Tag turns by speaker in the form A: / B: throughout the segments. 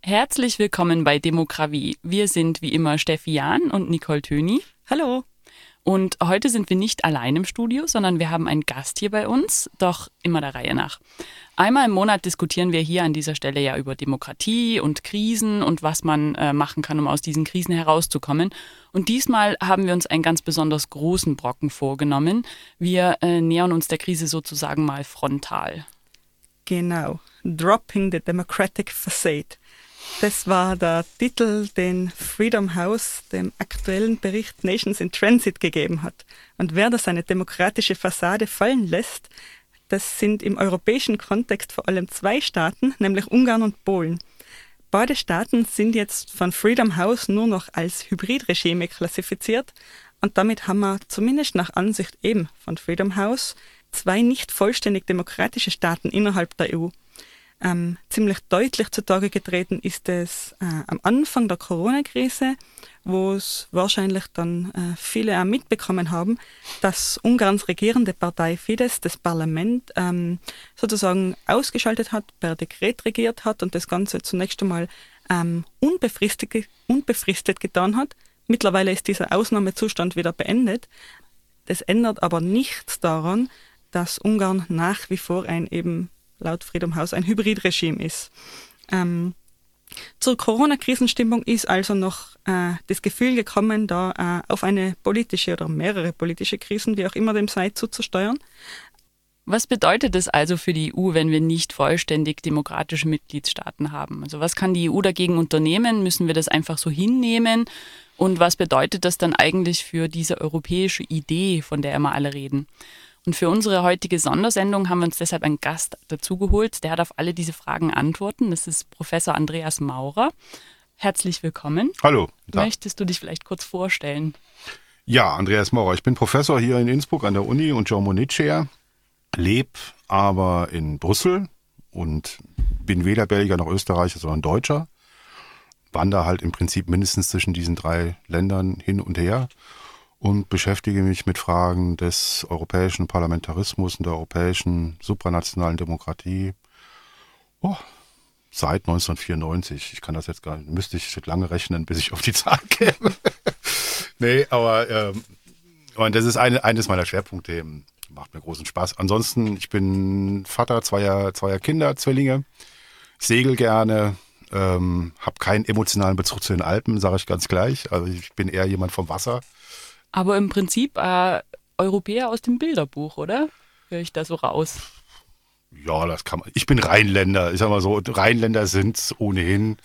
A: Herzlich willkommen bei Demokratie. Wir sind wie immer Steffi Jahn und Nicole Töni.
B: Hallo.
A: Und heute sind wir nicht allein im Studio, sondern wir haben einen Gast hier bei uns, doch immer der Reihe nach. Einmal im Monat diskutieren wir hier an dieser Stelle ja über Demokratie und Krisen und was man äh, machen kann, um aus diesen Krisen herauszukommen. Und diesmal haben wir uns einen ganz besonders großen Brocken vorgenommen. Wir äh, nähern uns der Krise sozusagen mal frontal.
B: Genau. Dropping the Democratic Facade. Das war der Titel, den Freedom House dem aktuellen Bericht Nations in Transit gegeben hat. Und wer das eine demokratische Fassade fallen lässt, das sind im europäischen Kontext vor allem zwei Staaten, nämlich Ungarn und Polen. Beide Staaten sind jetzt von Freedom House nur noch als Hybridregime klassifiziert und damit haben wir zumindest nach Ansicht eben von Freedom House zwei nicht vollständig demokratische Staaten innerhalb der EU. Ähm, ziemlich deutlich zutage getreten ist es äh, am Anfang der Corona-Krise, wo es wahrscheinlich dann äh, viele auch mitbekommen haben, dass Ungarns regierende Partei Fidesz das Parlament ähm, sozusagen ausgeschaltet hat, per Dekret regiert hat und das Ganze zunächst einmal ähm, unbefristet, unbefristet getan hat. Mittlerweile ist dieser Ausnahmezustand wieder beendet. Das ändert aber nichts daran, dass Ungarn nach wie vor ein eben laut Freedom House ein Hybridregime ist. Ähm, zur Corona-Krisenstimmung ist also noch äh, das Gefühl gekommen, da äh, auf eine politische oder mehrere politische Krisen, wie auch immer dem sei, zuzusteuern.
A: Was bedeutet es also für die EU, wenn wir nicht vollständig demokratische Mitgliedstaaten haben? Also was kann die EU dagegen unternehmen? Müssen wir das einfach so hinnehmen? Und was bedeutet das dann eigentlich für diese europäische Idee, von der immer alle reden? Und für unsere heutige Sondersendung haben wir uns deshalb einen Gast dazugeholt, der hat auf alle diese Fragen Antworten. Das ist Professor Andreas Maurer. Herzlich willkommen.
C: Hallo.
A: Möchtest du dich vielleicht kurz vorstellen?
C: Ja, Andreas Maurer. Ich bin Professor hier in Innsbruck an der Uni und Jean Monnet Chair, lebe aber in Brüssel und bin weder Belgier noch Österreicher, sondern Deutscher. Wandere halt im Prinzip mindestens zwischen diesen drei Ländern hin und her und beschäftige mich mit Fragen des europäischen Parlamentarismus und der europäischen supranationalen Demokratie oh, seit 1994. Ich kann das jetzt gar nicht, müsste ich lange rechnen, bis ich auf die Zahl käme. nee, aber ähm, und das ist eine, eines meiner Schwerpunkte. Macht mir großen Spaß. Ansonsten, ich bin Vater zweier, zweier Kinder, Zwillinge, segel gerne, ähm, habe keinen emotionalen Bezug zu den Alpen, sage ich ganz gleich. Also ich bin eher jemand vom Wasser.
A: Aber im Prinzip äh, Europäer aus dem Bilderbuch, oder? Höre ich da so raus.
C: Ja, das kann man. Ich bin Rheinländer. Ich sag mal so, Rheinländer sind ohnehin,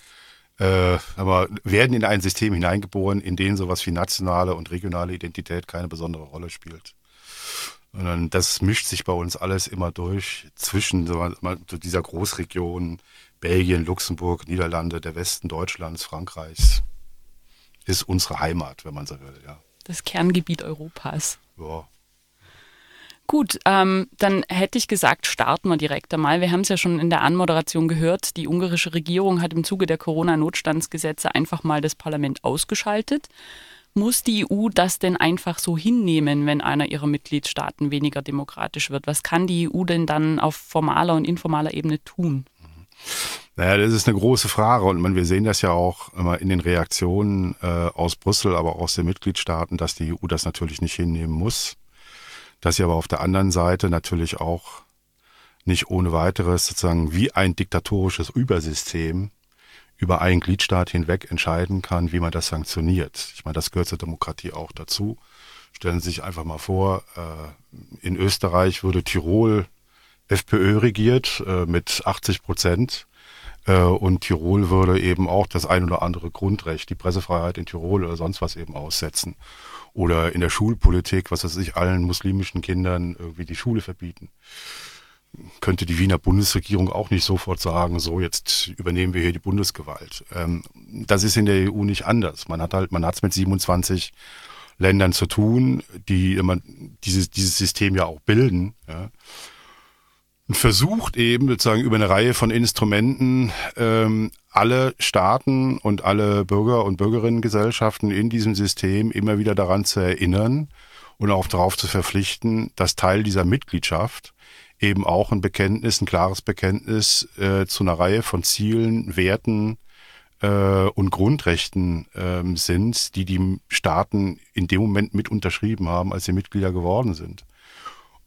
C: äh, aber werden in ein System hineingeboren, in dem sowas wie nationale und regionale Identität keine besondere Rolle spielt. Und das mischt sich bei uns alles immer durch zwischen so, dieser Großregion Belgien, Luxemburg, Niederlande, der Westen Deutschlands, Frankreichs. Ist unsere Heimat, wenn man so will, ja
A: das Kerngebiet Europas.
C: Ja.
A: Gut, ähm, dann hätte ich gesagt, starten wir direkt einmal. Wir haben es ja schon in der Anmoderation gehört. Die ungarische Regierung hat im Zuge der Corona-Notstandsgesetze einfach mal das Parlament ausgeschaltet. Muss die EU das denn einfach so hinnehmen, wenn einer ihrer Mitgliedstaaten weniger demokratisch wird? Was kann die EU denn dann auf formaler und informaler Ebene tun?
C: Naja, das ist eine große Frage und man, wir sehen das ja auch immer in den Reaktionen äh, aus Brüssel, aber auch aus den Mitgliedstaaten, dass die EU das natürlich nicht hinnehmen muss, dass sie aber auf der anderen Seite natürlich auch nicht ohne weiteres sozusagen wie ein diktatorisches Übersystem über einen Gliedstaat hinweg entscheiden kann, wie man das sanktioniert. Ich meine, das gehört zur Demokratie auch dazu. Stellen Sie sich einfach mal vor, äh, in Österreich würde Tirol FPÖ regiert äh, mit 80 Prozent Äh, und Tirol würde eben auch das ein oder andere Grundrecht, die Pressefreiheit in Tirol oder sonst was eben aussetzen. Oder in der Schulpolitik, was weiß ich, allen muslimischen Kindern irgendwie die Schule verbieten. Könnte die Wiener Bundesregierung auch nicht sofort sagen, so jetzt übernehmen wir hier die Bundesgewalt. Ähm, das ist in der EU nicht anders. Man hat halt, man hat es mit 27 Ländern zu tun, die immer dieses, dieses System ja auch bilden. Ja versucht eben sozusagen über eine Reihe von Instrumenten ähm, alle Staaten und alle Bürger und Bürgerinnengesellschaften in diesem System immer wieder daran zu erinnern und auch darauf zu verpflichten, dass Teil dieser Mitgliedschaft eben auch ein Bekenntnis, ein klares Bekenntnis äh, zu einer Reihe von Zielen, Werten äh, und Grundrechten äh, sind, die die Staaten in dem Moment mit unterschrieben haben, als sie Mitglieder geworden sind.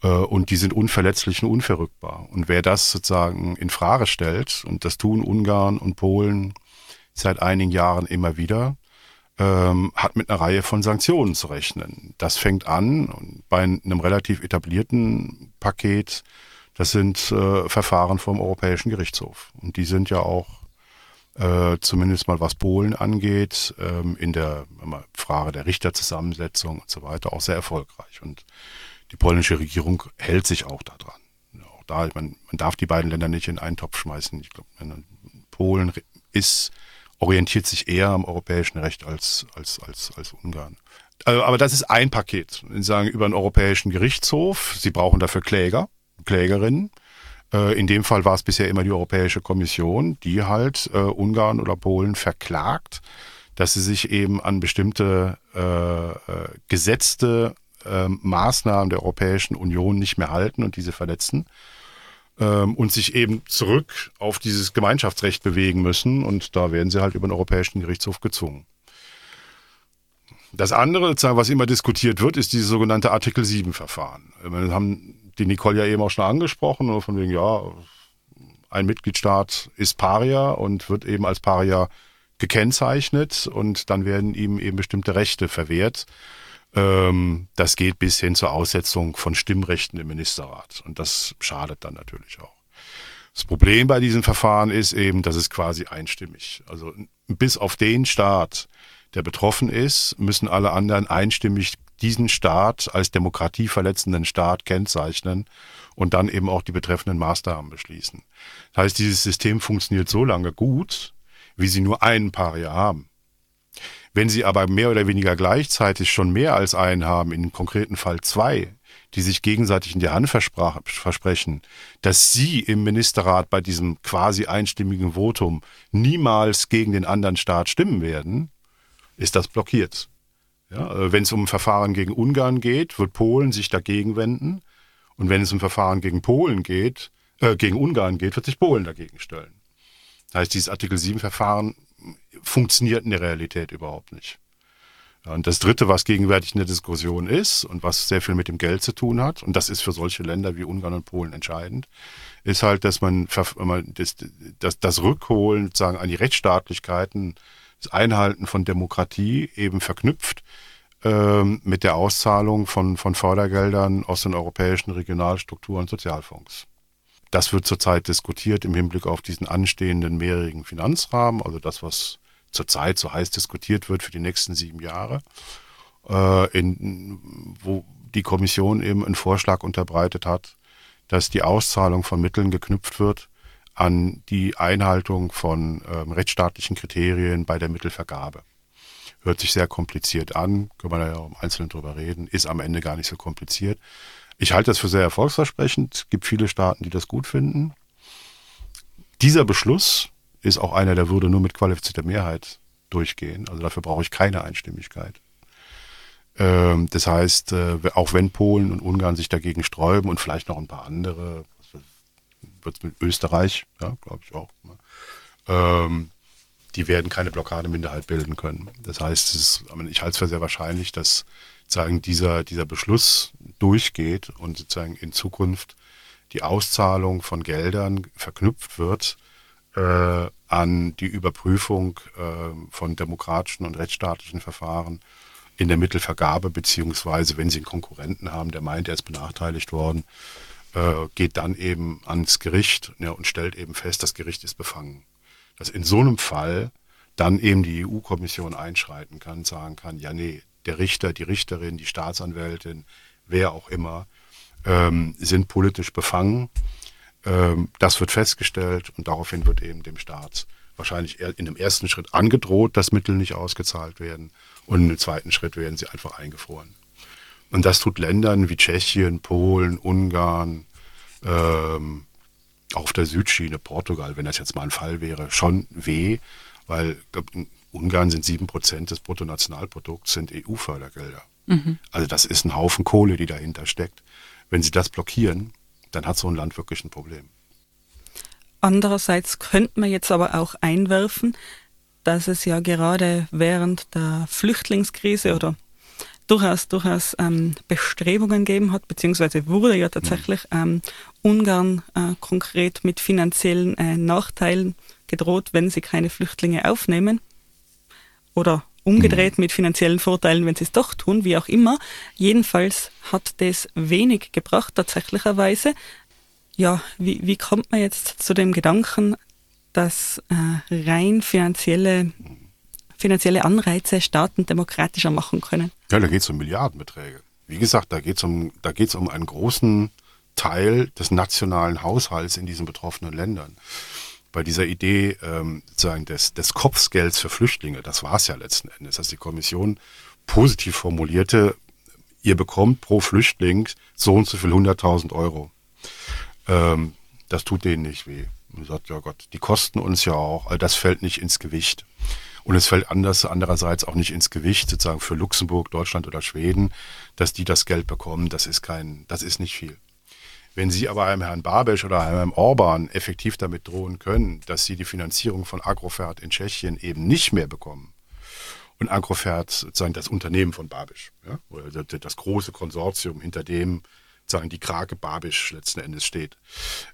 C: Äh, und die sind unverletzlich und unverrückbar. Und wer das sozusagen in Frage stellt, und das tun Ungarn und Polen seit einigen Jahren immer wieder, ähm, hat mit einer Reihe von Sanktionen zu rechnen. Das fängt an bei einem relativ etablierten Paket. Das sind äh, Verfahren vom Europäischen Gerichtshof. Und die sind ja auch äh, zumindest mal was Polen angeht, ähm, in der Frage der Richterzusammensetzung und so weiter auch sehr erfolgreich. Und die polnische Regierung hält sich auch daran. Auch da, man, man darf die beiden Länder nicht in einen Topf schmeißen. Ich glaube, Polen ist, orientiert sich eher am europäischen Recht als, als, als, als Ungarn. Also, aber das ist ein Paket. Sie sagen über einen europäischen Gerichtshof. Sie brauchen dafür Kläger, Klägerinnen. Äh, in dem Fall war es bisher immer die Europäische Kommission, die halt äh, Ungarn oder Polen verklagt, dass sie sich eben an bestimmte äh, äh gesetzte ähm, Maßnahmen der Europäischen Union nicht mehr halten und diese verletzen ähm, und sich eben zurück auf dieses Gemeinschaftsrecht bewegen müssen und da werden sie halt über den Europäischen Gerichtshof gezwungen. Das andere, was immer diskutiert wird, ist dieses sogenannte Artikel 7-Verfahren. Wir haben die Nicole ja eben auch schon angesprochen, von wegen, ja, ein Mitgliedstaat ist Paria und wird eben als Paria gekennzeichnet und dann werden ihm eben bestimmte Rechte verwehrt. Ähm, das geht bis hin zur Aussetzung von Stimmrechten im Ministerrat. Und das schadet dann natürlich auch. Das Problem bei diesem Verfahren ist eben, dass es quasi einstimmig. Also bis auf den Staat, der betroffen ist, müssen alle anderen einstimmig diesen Staat als demokratieverletzenden Staat kennzeichnen und dann eben auch die betreffenden Maßnahmen beschließen. Das heißt, dieses System funktioniert so lange gut, wie sie nur einen Paria haben. Wenn Sie aber mehr oder weniger gleichzeitig schon mehr als einen haben, in konkreten Fall zwei, die sich gegenseitig in die Hand versprechen, dass Sie im Ministerrat bei diesem quasi einstimmigen Votum niemals gegen den anderen Staat stimmen werden, ist das blockiert. Ja, äh, wenn es um Verfahren gegen Ungarn geht, wird Polen sich dagegen wenden. Und wenn es um Verfahren gegen Polen geht, äh, gegen Ungarn geht, wird sich Polen dagegen stellen. Das heißt, dieses Artikel 7 Verfahren funktioniert in der Realität überhaupt nicht. Und das Dritte, was gegenwärtig in der Diskussion ist und was sehr viel mit dem Geld zu tun hat, und das ist für solche Länder wie Ungarn und Polen entscheidend, ist halt, dass man das, das, das Rückholen sozusagen an die Rechtsstaatlichkeiten, das Einhalten von Demokratie eben verknüpft ähm, mit der Auszahlung von, von Fördergeldern aus den europäischen Regionalstrukturen und Sozialfonds. Das wird zurzeit diskutiert im Hinblick auf diesen anstehenden mehrjährigen Finanzrahmen, also das, was zurzeit so heiß diskutiert wird für die nächsten sieben Jahre, äh, in, wo die Kommission eben einen Vorschlag unterbreitet hat, dass die Auszahlung von Mitteln geknüpft wird an die Einhaltung von ähm, rechtsstaatlichen Kriterien bei der Mittelvergabe. Hört sich sehr kompliziert an, können wir da ja im Einzelnen drüber reden, ist am Ende gar nicht so kompliziert. Ich halte das für sehr erfolgsversprechend. Es gibt viele Staaten, die das gut finden. Dieser Beschluss ist auch einer, der würde nur mit qualifizierter Mehrheit durchgehen. Also dafür brauche ich keine Einstimmigkeit. Ähm, das heißt, äh, auch wenn Polen und Ungarn sich dagegen sträuben und vielleicht noch ein paar andere, wird es mit Österreich, ja, glaube ich auch, ne? ähm, die werden keine Blockademinderheit bilden können. Das heißt, ich halte es für sehr wahrscheinlich, dass sozusagen dieser, dieser Beschluss durchgeht und sozusagen in Zukunft die Auszahlung von Geldern verknüpft wird äh, an die Überprüfung äh, von demokratischen und rechtsstaatlichen Verfahren in der Mittelvergabe, beziehungsweise wenn Sie einen Konkurrenten haben, der meint, er ist benachteiligt worden, äh, geht dann eben ans Gericht ja, und stellt eben fest, das Gericht ist befangen. dass in so einem Fall dann eben die EU-Kommission einschreiten kann, sagen kann, ja nee, der Richter, die Richterin, die Staatsanwältin, wer auch immer, ähm, sind politisch befangen. Ähm, das wird festgestellt und daraufhin wird eben dem Staat wahrscheinlich in dem ersten Schritt angedroht, dass Mittel nicht ausgezahlt werden und im zweiten Schritt werden sie einfach eingefroren. Und das tut Ländern wie Tschechien, Polen, Ungarn, ähm, auf der Südschiene, Portugal, wenn das jetzt mal ein Fall wäre, schon weh, weil Ungarn sind sieben Prozent des Bruttonationalprodukts sind EU-Fördergelder. Mhm. Also das ist ein Haufen Kohle, die dahinter steckt. Wenn sie das blockieren, dann hat so ein Land wirklich ein Problem.
B: Andererseits könnte man jetzt aber auch einwerfen, dass es ja gerade während der Flüchtlingskrise oder durchaus, durchaus ähm, Bestrebungen gegeben hat, beziehungsweise wurde ja tatsächlich ähm, Ungarn äh, konkret mit finanziellen äh, Nachteilen gedroht, wenn sie keine Flüchtlinge aufnehmen. Oder umgedreht mhm. mit finanziellen Vorteilen, wenn sie es doch tun, wie auch immer. Jedenfalls hat das wenig gebracht, tatsächlicherweise. Ja, wie, wie kommt man jetzt zu dem Gedanken, dass äh, rein finanzielle, finanzielle Anreize Staaten demokratischer machen können?
C: Ja, da geht es um Milliardenbeträge. Wie gesagt, da geht es um, um einen großen Teil des nationalen Haushalts in diesen betroffenen Ländern. Bei dieser Idee ähm, sozusagen des, des Kopfgelds für Flüchtlinge, das war es ja letzten Endes, dass die Kommission positiv formulierte, ihr bekommt pro Flüchtling so und so viel 100.000 Euro. Ähm, das tut denen nicht weh. Man sagt, ja Gott, die kosten uns ja auch, also das fällt nicht ins Gewicht. Und es fällt anders, andererseits auch nicht ins Gewicht, sozusagen für Luxemburg, Deutschland oder Schweden, dass die das Geld bekommen. Das ist kein, das ist nicht viel. Wenn Sie aber einem Herrn Babisch oder einem Herrn Orban effektiv damit drohen können, dass Sie die Finanzierung von Agrofert in Tschechien eben nicht mehr bekommen, und Agrofert, sozusagen das Unternehmen von Babisch, ja, oder das große Konsortium, hinter dem sagen die Krake Babisch letzten Endes steht.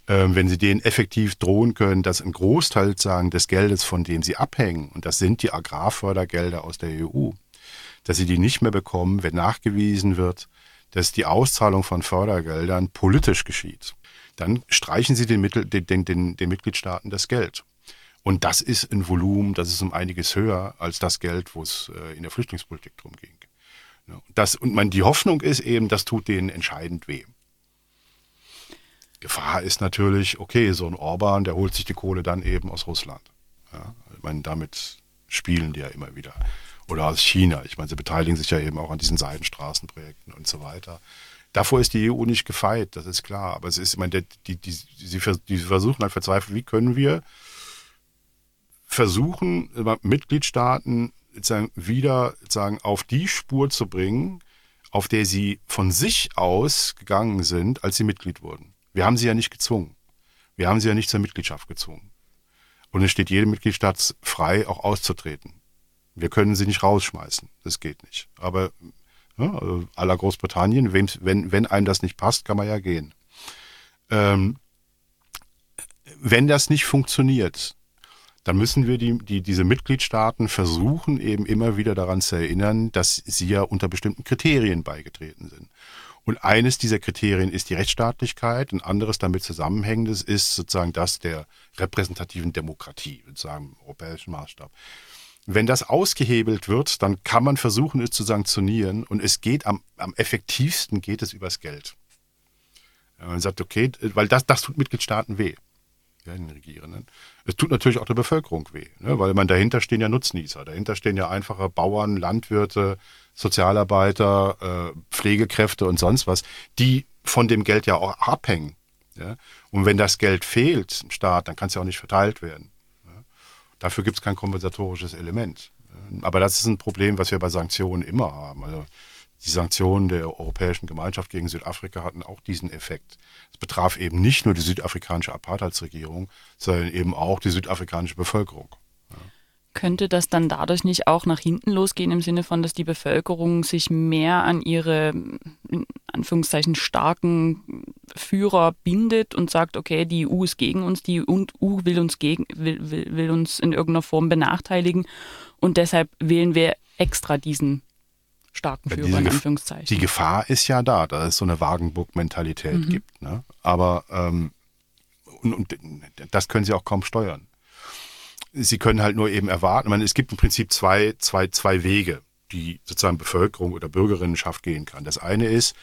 C: Ähm, wenn sie denen effektiv drohen können, dass ein Großteil sagen des Geldes, von dem sie abhängen, und das sind die Agrarfördergelder aus der EU, dass sie die nicht mehr bekommen, wenn nachgewiesen wird, dass die Auszahlung von Fördergeldern politisch geschieht, dann streichen sie den, Mittel, den, den, den, Mitgliedstaaten das Geld. Und das ist ein Volumen, das ist um einiges höher als das Geld, wo es äh, in der Flüchtlingspolitik drum ging. Das, und man, die Hoffnung ist eben, das tut denen entscheidend weh. Gefahr ist natürlich, okay, so ein Orban, der holt sich die Kohle dann eben aus Russland. Ja, ich meine, damit spielen die ja immer wieder. Oder aus China. Ich meine, sie beteiligen sich ja eben auch an diesen Seidenstraßenprojekten und so weiter. Davor ist die EU nicht gefeit, das ist klar. Aber es ist, ich meine, die, die, die, sie, die versuchen halt verzweifelt, wie können wir versuchen, Mitgliedstaaten sozusagen wieder sozusagen auf die Spur zu bringen, auf der sie von sich aus gegangen sind, als sie Mitglied wurden. Wir haben sie ja nicht gezwungen. Wir haben sie ja nicht zur Mitgliedschaft gezwungen. Und es steht jedem Mitgliedstaat frei, auch auszutreten. Wir können sie nicht rausschmeißen. Das geht nicht. Aber ja, ne, aller Großbritannien, wenn, wenn einem das nicht passt, kann man ja gehen. Ähm, wenn das nicht funktioniert, dann müssen wir die, die, diese Mitgliedstaaten versuchen, eben immer wieder daran zu erinnern, dass sie ja unter bestimmten Kriterien beigetreten sind. Und eines dieser Kriterien ist die Rechtsstaatlichkeit, ein anderes damit zusammenhängendes ist sozusagen das der repräsentativen Demokratie, sozusagen im europäischen Maßstab. Wenn das ausgehebelt wird, dann kann man versuchen, es zu sanktionieren und es geht am, am effektivsten geht es übers Geld. Man sagt, okay, weil das, das tut Mitgliedstaaten weh ja, den Regierenden. Es tut natürlich auch der Bevölkerung weh, ne? weil man dahinter stehen ja Nutznießer, dahinter stehen ja einfache Bauern, Landwirte, Sozialarbeiter, äh, Pflegekräfte und sonst was, die von dem Geld ja auch abhängen. Ja? Und wenn das Geld fehlt im Staat, dann kann es ja auch nicht verteilt werden. Dafür gibt es kein kompensatorisches Element. Aber das ist ein Problem, was wir bei Sanktionen immer haben. Also die Sanktionen der Europäischen Gemeinschaft gegen Südafrika hatten auch diesen Effekt. Es betraf eben nicht nur die südafrikanische Apartheidsregierung, sondern eben auch die südafrikanische Bevölkerung.
A: Könnte das dann dadurch nicht auch nach hinten losgehen, im Sinne von, dass die Bevölkerung sich mehr an ihre, in Anführungszeichen, starken Führer bindet und sagt, okay, die EU ist gegen uns, die EU will uns, gegen, will, will, will uns in irgendeiner Form benachteiligen und deshalb wählen wir extra diesen starken Führer, in Anführungszeichen.
C: Die Gefahr ist ja da, dass es so eine Wagenburg-Mentalität mhm. gibt. Ne? Aber ähm, und, und, das können sie auch kaum steuern. Sie können halt nur eben erwarten, meine, es gibt im Prinzip zwei, zwei, zwei Wege, die sozusagen Bevölkerung oder Bürgerinnenschaft gehen kann. Das eine ist,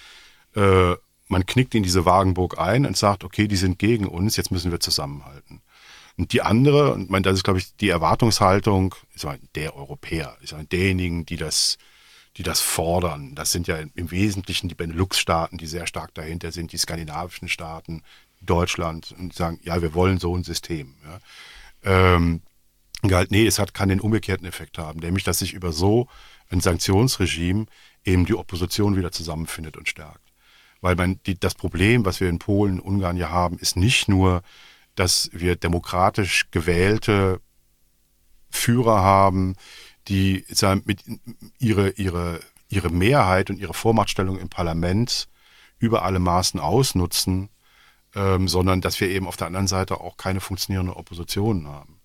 C: äh, man knickt in diese Wagenburg ein und sagt, okay, die sind gegen uns, jetzt müssen wir zusammenhalten. Und die andere, und mein, das ist, glaube ich, die Erwartungshaltung ich sag, der Europäer, ich sag, derjenigen, die das, die das fordern. Das sind ja im Wesentlichen die Benelux-Staaten, die sehr stark dahinter sind, die skandinavischen Staaten, Deutschland, und sagen, ja, wir wollen so ein System. Ja. Ähm, halt, nee, es hat, kann den umgekehrten Effekt haben, nämlich, dass sich über so ein Sanktionsregime eben die Opposition wieder zusammenfindet und stärkt. Weil man, die, das Problem, was wir in Polen, Ungarn ja haben, ist nicht nur, dass wir demokratisch gewählte Führer haben, die sagen, mit ihre, ihre, ihre Mehrheit und ihre Vormachtstellung im Parlament über alle Maßen ausnutzen, ähm, sondern dass wir eben auf der anderen Seite auch keine funktionierende Opposition haben.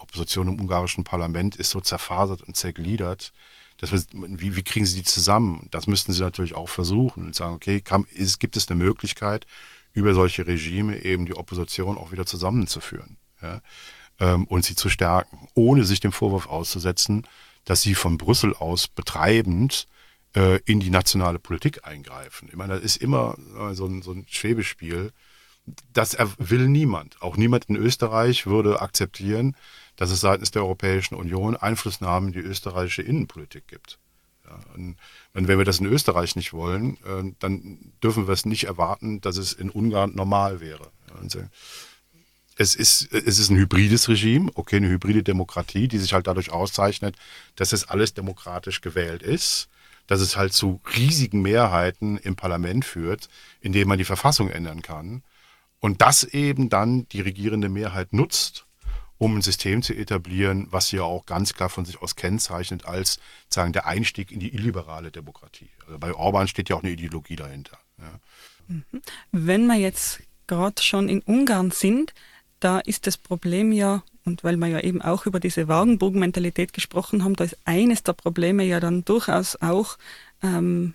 C: Opposition im ungarischen Parlament ist so zerfasert und zergliedert. Dass wir, wie, wie kriegen sie die zusammen? Das müssten sie natürlich auch versuchen und sagen, okay, kann, ist, gibt es eine Möglichkeit, über solche Regime eben die Opposition auch wieder zusammenzuführen ja, ähm, und sie zu stärken, ohne sich dem Vorwurf auszusetzen, dass sie von Brüssel aus betreibend äh, in die nationale Politik eingreifen. Ich meine, das ist immer äh, so, ein, so ein Schwebespiel. Das will niemand. Auch niemand in Österreich würde akzeptieren, dass es seitens der Europäischen Union Einflussnahmen in die österreichische Innenpolitik gibt. Ja, und wenn wir das in Österreich nicht wollen, äh, dann dürfen wir es nicht erwarten, dass es in Ungarn normal wäre. Also es ist, es ist ein hybrides Regime, okay, eine hybride Demokratie, die sich halt dadurch auszeichnet, dass es alles demokratisch gewählt ist, dass es halt zu riesigen Mehrheiten im Parlament führt, indem man die Verfassung ändern kann und das eben dann die regierende Mehrheit nutzt, um ein System zu etablieren, was ja auch ganz klar von sich aus kennzeichnet als sagen der Einstieg in die illiberale Demokratie. Also bei Orban steht ja auch eine Ideologie dahinter. Ja.
B: Mhm. Wenn wir jetzt gerade schon in Ungarn sind, da ist das Problem ja, und weil wir ja eben auch über diese Wagenburg-Mentalität gesprochen haben, da ist eines der Probleme ja dann durchaus auch ähm,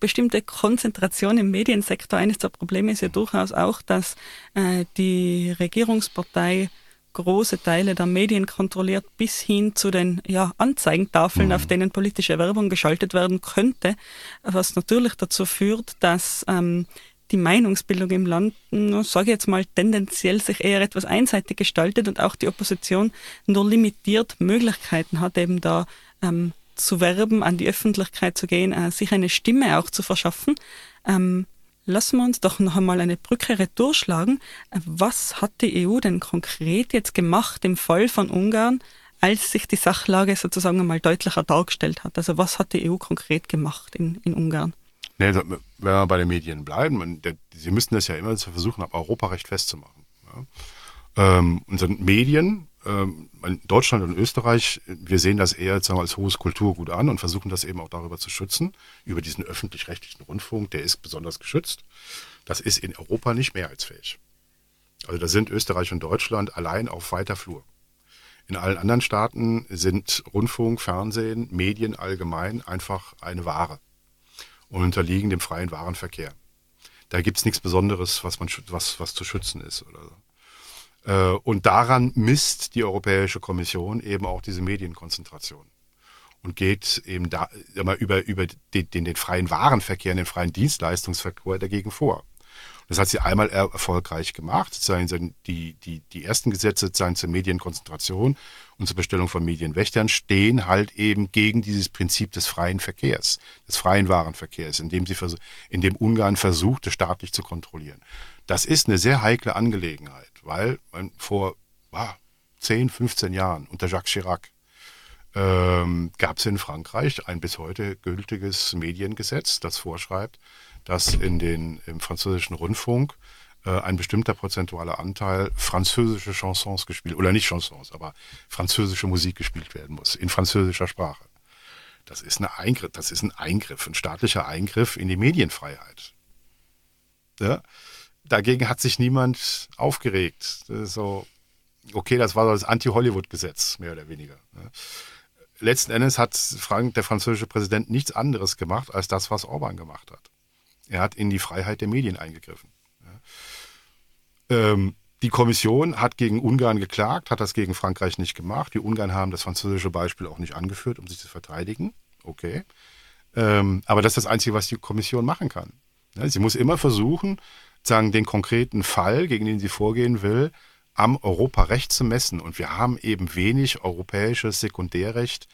B: bestimmte Konzentration im Mediensektor. Eines der Probleme ist ja durchaus auch, dass äh, die Regierungspartei große Teile der Medien kontrolliert, bis hin zu den ja, Anzeigentafeln, mhm. auf denen politische Werbung geschaltet werden könnte, was natürlich dazu führt, dass ähm, die Meinungsbildung im Land, sage ich jetzt mal, tendenziell sich eher etwas einseitig gestaltet und auch die Opposition nur limitiert Möglichkeiten hat, eben da ähm, zu werben, an die Öffentlichkeit zu gehen, äh, sich eine Stimme auch zu verschaffen. Ähm, lassen wir uns doch noch einmal eine Brücke retour was hat die EU denn konkret jetzt gemacht im Fall von Ungarn, als sich die Sachlage sozusagen einmal deutlicher dargestellt hat? Also was hat die EU konkret gemacht in, in Ungarn?
C: Nee, wenn wir bei den Medien bleiben, sie müssten das ja immer versuchen, am Europarecht festzumachen. Ja. Ähm, unsere Medien, ähm, Deutschland und Österreich, wir sehen das eher sagen wir, als hohes Kulturgut an und versuchen das eben auch darüber zu schützen, über diesen öffentlich-rechtlichen Rundfunk, der ist besonders geschützt. Das ist in Europa nicht mehrheitsfähig. Also da sind Österreich und Deutschland allein auf weiter Flur. In allen anderen Staaten sind Rundfunk, Fernsehen, Medien allgemein einfach eine Ware und unterliegen dem freien Warenverkehr. Da gibt's nichts Besonderes, was, man, was, was zu schützen ist oder so. Äh, und daran misst die Europäische Kommission eben auch diese Medienkonzentration und geht eben da immer über, über den, den, den freien Warenverkehr, den freien Dienstleistungsverkehr dagegen vor. Das hat sie einmal erfolgreich gemacht, sozusagen die, die, die ersten Gesetze sozusagen zur Medienkonzentration und zur Bestellung von Medienwächtern stehen halt eben gegen dieses Prinzip des freien Verkehrs, des freien Warenverkehrs, indem sie indem Ungarn versuchte, staatlich zu kontrollieren. Das ist eine sehr heikle Angelegenheit, weil man vor ah, 10, 15 Jahren unter Jacques Chirac ähm, gab es in Frankreich ein bis heute gültiges Mediengesetz, das vorschreibt, dass in den, im französischen Rundfunk äh, ein bestimmter prozentualer Anteil französische Chansons gespielt, oder nicht Chansons, aber französische Musik gespielt werden muss, in französischer Sprache. Das ist, eine Eingriff, das ist ein Eingriff, ein staatlicher Eingriff in die Medienfreiheit. Ja? Dagegen hat sich niemand aufgeregt. So, okay, das war das Anti-Hollywood-Gesetz, mehr oder weniger. Ja? Letzten Endes hat Frank, der französische Präsident nichts anderes gemacht als das, was Orban gemacht hat. Er hat in die Freiheit der Medien eingegriffen. Ähm, Die Kommission hat gegen Ungarn geklagt, hat das gegen Frankreich nicht gemacht. Die Ungarn haben das französische Beispiel auch nicht angeführt, um sich zu verteidigen. Okay. Ähm, aber das ist das Einzige, was die Kommission machen kann. Ja, sie muss immer versuchen, sagen, den konkreten Fall, gegen den sie vorgehen will, am Europarecht zu messen. Und wir haben eben wenig europäisches Sekundärrecht,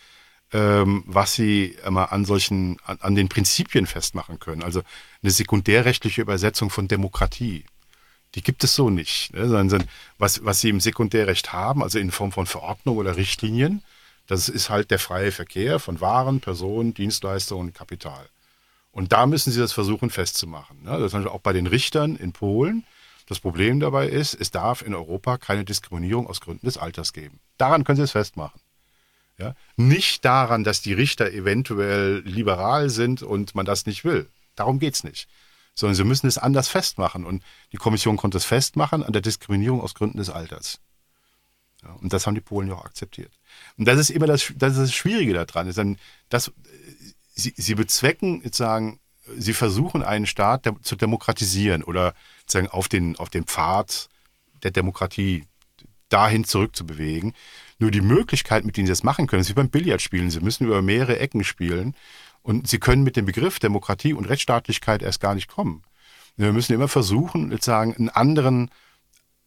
C: ähm, was sie immer an solchen, an, an, den Prinzipien festmachen können. Also eine sekundärrechtliche Übersetzung von Demokratie. Die gibt es so nicht. Ne? Sondern was, was sie im Sekundärrecht haben, also in Form von Verordnungen oder Richtlinien, das ist halt der freie Verkehr von Waren, Personen, Dienstleistungen und Kapital. Und da müssen sie das versuchen festzumachen. Ne? Das ist auch bei den Richtern in Polen. Das Problem dabei ist, es darf in Europa keine Diskriminierung aus Gründen des Alters geben. Daran können sie es festmachen. Ja? Nicht daran, dass die Richter eventuell liberal sind und man das nicht will. Darum geht es nicht. Sondern sie müssen es anders festmachen. Und die Kommission konnte es festmachen an der Diskriminierung aus Gründen des Alters. Ja, und das haben die Polen ja auch akzeptiert. Und das ist immer das, das, ist das Schwierige daran. Ist dann, das, sie, sie bezwecken, sagen, sie versuchen einen Staat zu demokratisieren oder sagen, auf den, auf den Pfad der Demokratie dahin zurückzubewegen. Nur die Möglichkeit, mit denen sie das machen können, ist wie beim Billardspielen. Sie müssen über mehrere Ecken spielen und sie können mit dem Begriff Demokratie und Rechtsstaatlichkeit erst gar nicht kommen. Wir müssen immer versuchen, sozusagen einen anderen,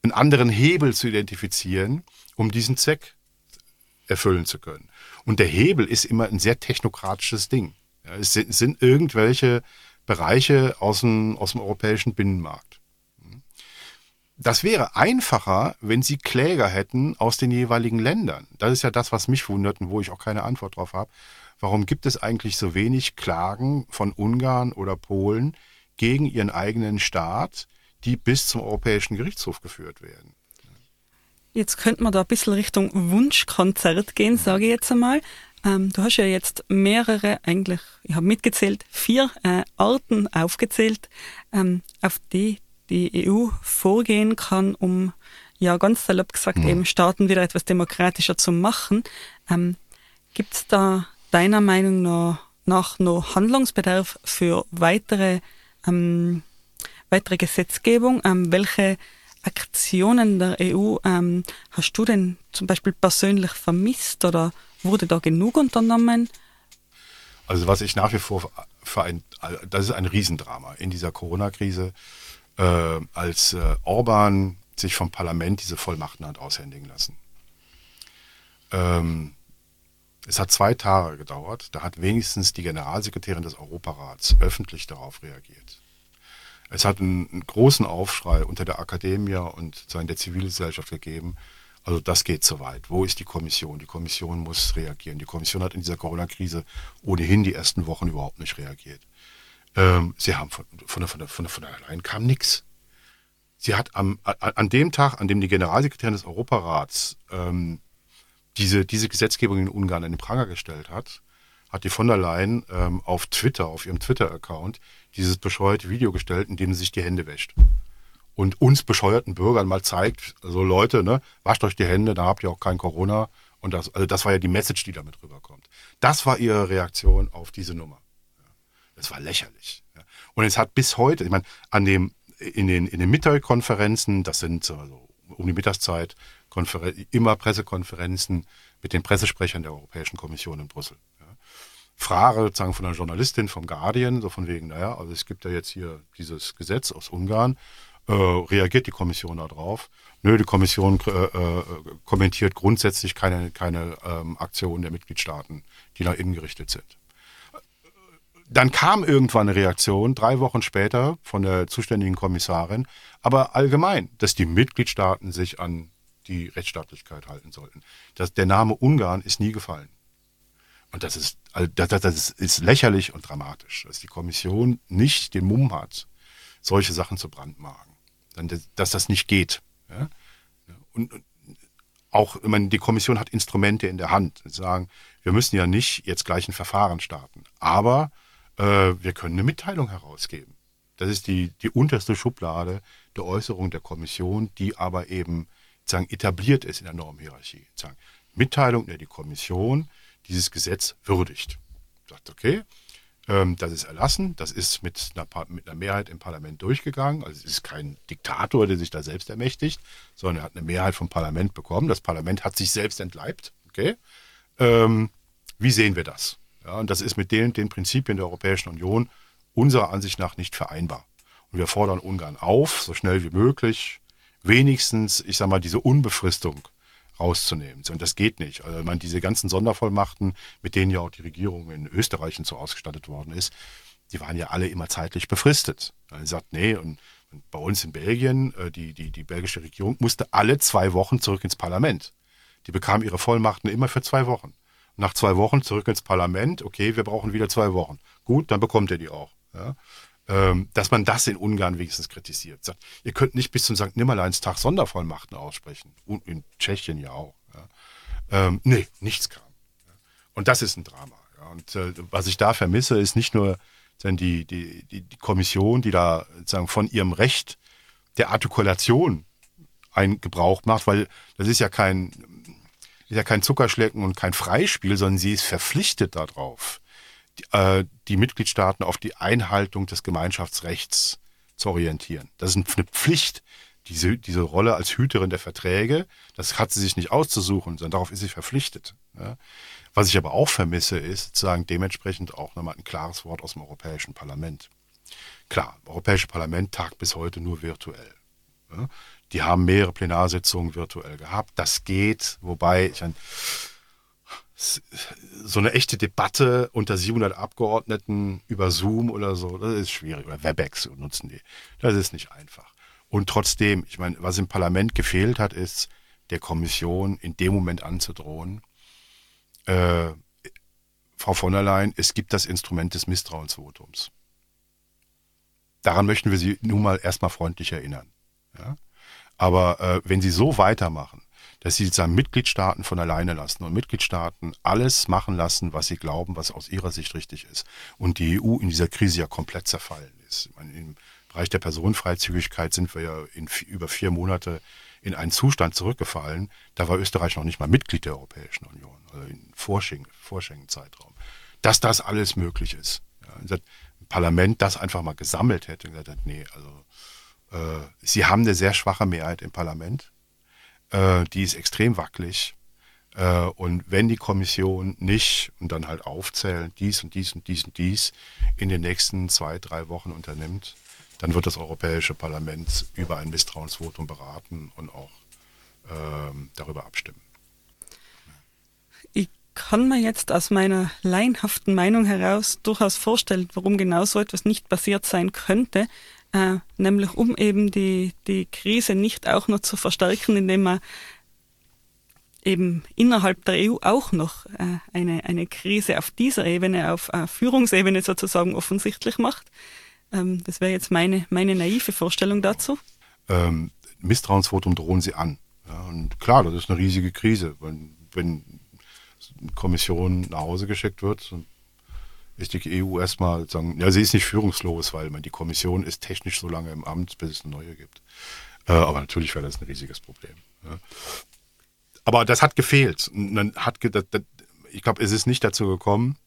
C: einen anderen Hebel zu identifizieren, um diesen Zweck erfüllen zu können. Und der Hebel ist immer ein sehr technokratisches Ding. Es sind, sind, irgendwelche Bereiche aus dem, aus dem europäischen Binnenmarkt. Das wäre einfacher, wenn sie Kläger hätten aus den jeweiligen Ländern. Das ist ja das, was mich wundert und wo ich auch keine Antwort drauf habe. Warum gibt es eigentlich so wenig Klagen von Ungarn oder Polen gegen ihren eigenen Staat, die bis zum Europäischen Gerichtshof geführt werden?
B: Jetzt könnte man da ein bisschen Richtung Wunschkonzert gehen, sage ich jetzt einmal. Ähm, du hast ja jetzt mehrere, eigentlich, ich habe mitgezählt, vier äh, Arten aufgezählt, ähm, auf die die EU vorgehen kann, um ja ganz salopp gesagt mhm. eben Staaten wieder etwas demokratischer zu machen. Ähm, Gibt es da deiner Meinung nach, nach noch Handlungsbedarf für weitere, ähm, weitere Gesetzgebung? Ähm, welche Aktionen der EU ähm, hast du denn zum Beispiel persönlich vermisst oder wurde da genug unternommen?
C: Also was ich nach wie vor für ein, das ist ein Riesendrama in dieser Corona-Krise, äh, als äh, Orban sich vom Parlament diese Vollmachten hat aushändigen lassen. Ähm, es hat zwei Tage gedauert, da hat wenigstens die Generalsekretärin des Europarats öffentlich darauf reagiert. Es hat einen, einen großen Aufschrei unter der Akademie und in der Zivilgesellschaft gegeben. Also das geht zu weit. Wo ist die Kommission? Die Kommission muss reagieren. Die Kommission hat in dieser Corona-Krise ohnehin die ersten Wochen überhaupt nicht reagiert. Ähm, sie haben von, von, von, von, von allein kam nichts. Sie hat am, an dem Tag, an dem die Generalsekretärin des Europarats ähm, diese, diese Gesetzgebung in Ungarn in den Pranger gestellt hat, hat die von der Leyen ähm, auf Twitter, auf ihrem Twitter-Account, dieses bescheuerte Video gestellt, in dem sie sich die Hände wäscht. Und uns bescheuerten Bürgern mal zeigt, also Leute, ne, wascht euch die Hände, da habt ihr auch kein Corona. Und das, also das war ja die Message, die damit rüberkommt. Das war ihre Reaktion auf diese Nummer. Das war lächerlich. Und es hat bis heute, ich meine, an dem, in den, in den Mittagkonferenzen, das sind so also um die Mittagszeit, immer Pressekonferenzen mit den Pressesprechern der Europäischen Kommission in Brüssel. Frage sozusagen von einer Journalistin vom Guardian, so von wegen, naja, also es gibt ja jetzt hier dieses Gesetz aus Ungarn, äh, reagiert die Kommission darauf? Nö, die Kommission äh, äh, kommentiert grundsätzlich keine, keine ähm, Aktionen der Mitgliedstaaten, die nach innen gerichtet sind. Dann kam irgendwann eine Reaktion, drei Wochen später, von der zuständigen Kommissarin, aber allgemein, dass die Mitgliedstaaten sich an die Rechtsstaatlichkeit halten sollten. Das, der Name Ungarn ist nie gefallen. Und das ist, das, das ist lächerlich und dramatisch, dass die Kommission nicht den Mumm hat, solche Sachen zu brandmarken. Dass das nicht geht. Ja? Und auch, ich meine, die Kommission hat Instrumente in der Hand. Sagen, wir müssen ja nicht jetzt gleich ein Verfahren starten, aber äh, wir können eine Mitteilung herausgeben. Das ist die, die unterste Schublade der Äußerung der Kommission, die aber eben sagen, etabliert ist in der Normhierarchie. Sagen, Mitteilung der die Kommission dieses Gesetz würdigt. Sagt, okay, das ist erlassen, das ist mit einer, mit einer, Mehrheit im Parlament durchgegangen. Also es ist kein Diktator, der sich da selbst ermächtigt, sondern er hat eine Mehrheit vom Parlament bekommen. Das Parlament hat sich selbst entleibt. Okay? Ähm, wie sehen wir das? Ja, und das ist mit den, den Prinzipien der Europäischen Union unserer Ansicht nach nicht vereinbar. Und wir fordern Ungarn auf, so schnell wie möglich, wenigstens, ich sage mal, diese Unbefristung rauszunehmen. Und das geht nicht. Also man diese ganzen Sondervollmachten, mit denen ja auch die Regierung in Österreich so ausgestattet worden ist, die waren ja alle immer zeitlich befristet. Er sagt, nee, und bei uns in Belgien, äh, die, die, die belgische Regierung musste alle zwei Wochen zurück ins Parlament. Die bekamen ihre Vollmachten immer für zwei Wochen. Nach zwei Wochen zurück ins Parlament, okay, wir brauchen wieder zwei Wochen. Gut, dann bekommt ihr die auch. Ja? Ähm, dass man das in Ungarn wenigstens kritisiert. Sagt, ihr könnt nicht bis zum St. Nimmerleinstag Sondervollmachten aussprechen. Und in Tschechien ja auch. Ja. Ähm, nee, nichts kam. Und das ist ein Drama. Ja. Und äh, was ich da vermisse, ist nicht nur die, die, die, die Kommission, die da sagen, von ihrem Recht der Artikulation einen Gebrauch macht, weil das ist ja kein, ist ja kein Zuckerschlecken und kein Freispiel, sondern sie ist verpflichtet darauf, äh, die Mitgliedstaaten auf die Einhaltung des Gemeinschaftsrechts zu orientieren. Das ist eine Pflicht, diese, diese Rolle als Hüterin der Verträge. Das hat sie sich nicht auszusuchen, sondern darauf ist sie verpflichtet. Ja. Was ich aber auch vermisse, ist sozusagen dementsprechend auch nochmal ein klares Wort aus dem Europäischen Parlament. Klar, das Europäische Parlament tagt bis heute nur virtuell. Ja. Die haben mehrere Plenarsitzungen virtuell gehabt. Das geht, wobei ich ein so eine echte Debatte unter 700 Abgeordneten über Zoom oder so, das ist schwierig. Oder Webex nutzen die. Das ist nicht einfach. Und trotzdem, ich meine, was im Parlament gefehlt hat, ist, der Kommission in dem Moment anzudrohen, äh, Frau von der Leyen, es gibt das Instrument des Misstrauensvotums. Daran möchten wir Sie nun mal erstmal freundlich erinnern. Ja? Aber äh, wenn Sie so weitermachen, dass sie sozusagen Mitgliedstaaten von alleine lassen und Mitgliedstaaten alles machen lassen, was sie glauben, was aus ihrer Sicht richtig ist. Und die EU in dieser Krise ja komplett zerfallen ist. Meine, Im Bereich der Personenfreizügigkeit sind wir ja in über vier Monate in einen Zustand zurückgefallen. Da war Österreich noch nicht mal Mitglied der Europäischen Union, also in Vorschengen-Zeitraum. Dass das alles möglich ist. Ja, Parlament das einfach mal gesammelt hätte und gesagt hat, nee, also äh, sie haben eine sehr schwache Mehrheit im Parlament äh, die ist extrem wackelig. Äh, und wenn die Kommission nicht und dann halt aufzählen, dies und dies und dies und dies in den nächsten zwei, drei Wochen unternimmt, dann wird das Europäische Parlament über ein Misstrauensvotum beraten und auch ähm, darüber abstimmen.
B: Ich kann mir jetzt aus meiner laienhaften Meinung heraus durchaus vorstellen, warum genau so etwas nicht passiert sein könnte äh, nämlich um eben die, die Krise nicht auch noch zu verstärken, indem man eben innerhalb der EU auch noch äh, eine, eine Krise auf dieser Ebene, auf äh, Führungsebene sozusagen offensichtlich macht. Ähm, das wäre jetzt meine, meine naive Vorstellung dazu.
C: Ähm, Misstrauensvotum drohen sie an. Ja, und klar, das ist eine riesige Krise. Wenn, wenn Kommission nach Hause geschickt wird und ist die EU erstmal sagen, ja, sie ist nicht führungslos, weil man, die Kommission ist technisch so lange im Amt, bis es eine neue gibt. Äh, aber natürlich wäre das ein riesiges Problem. Ja. Aber das hat gefehlt. Man hat, das, das, ich glaube, es ist nicht dazu gekommen,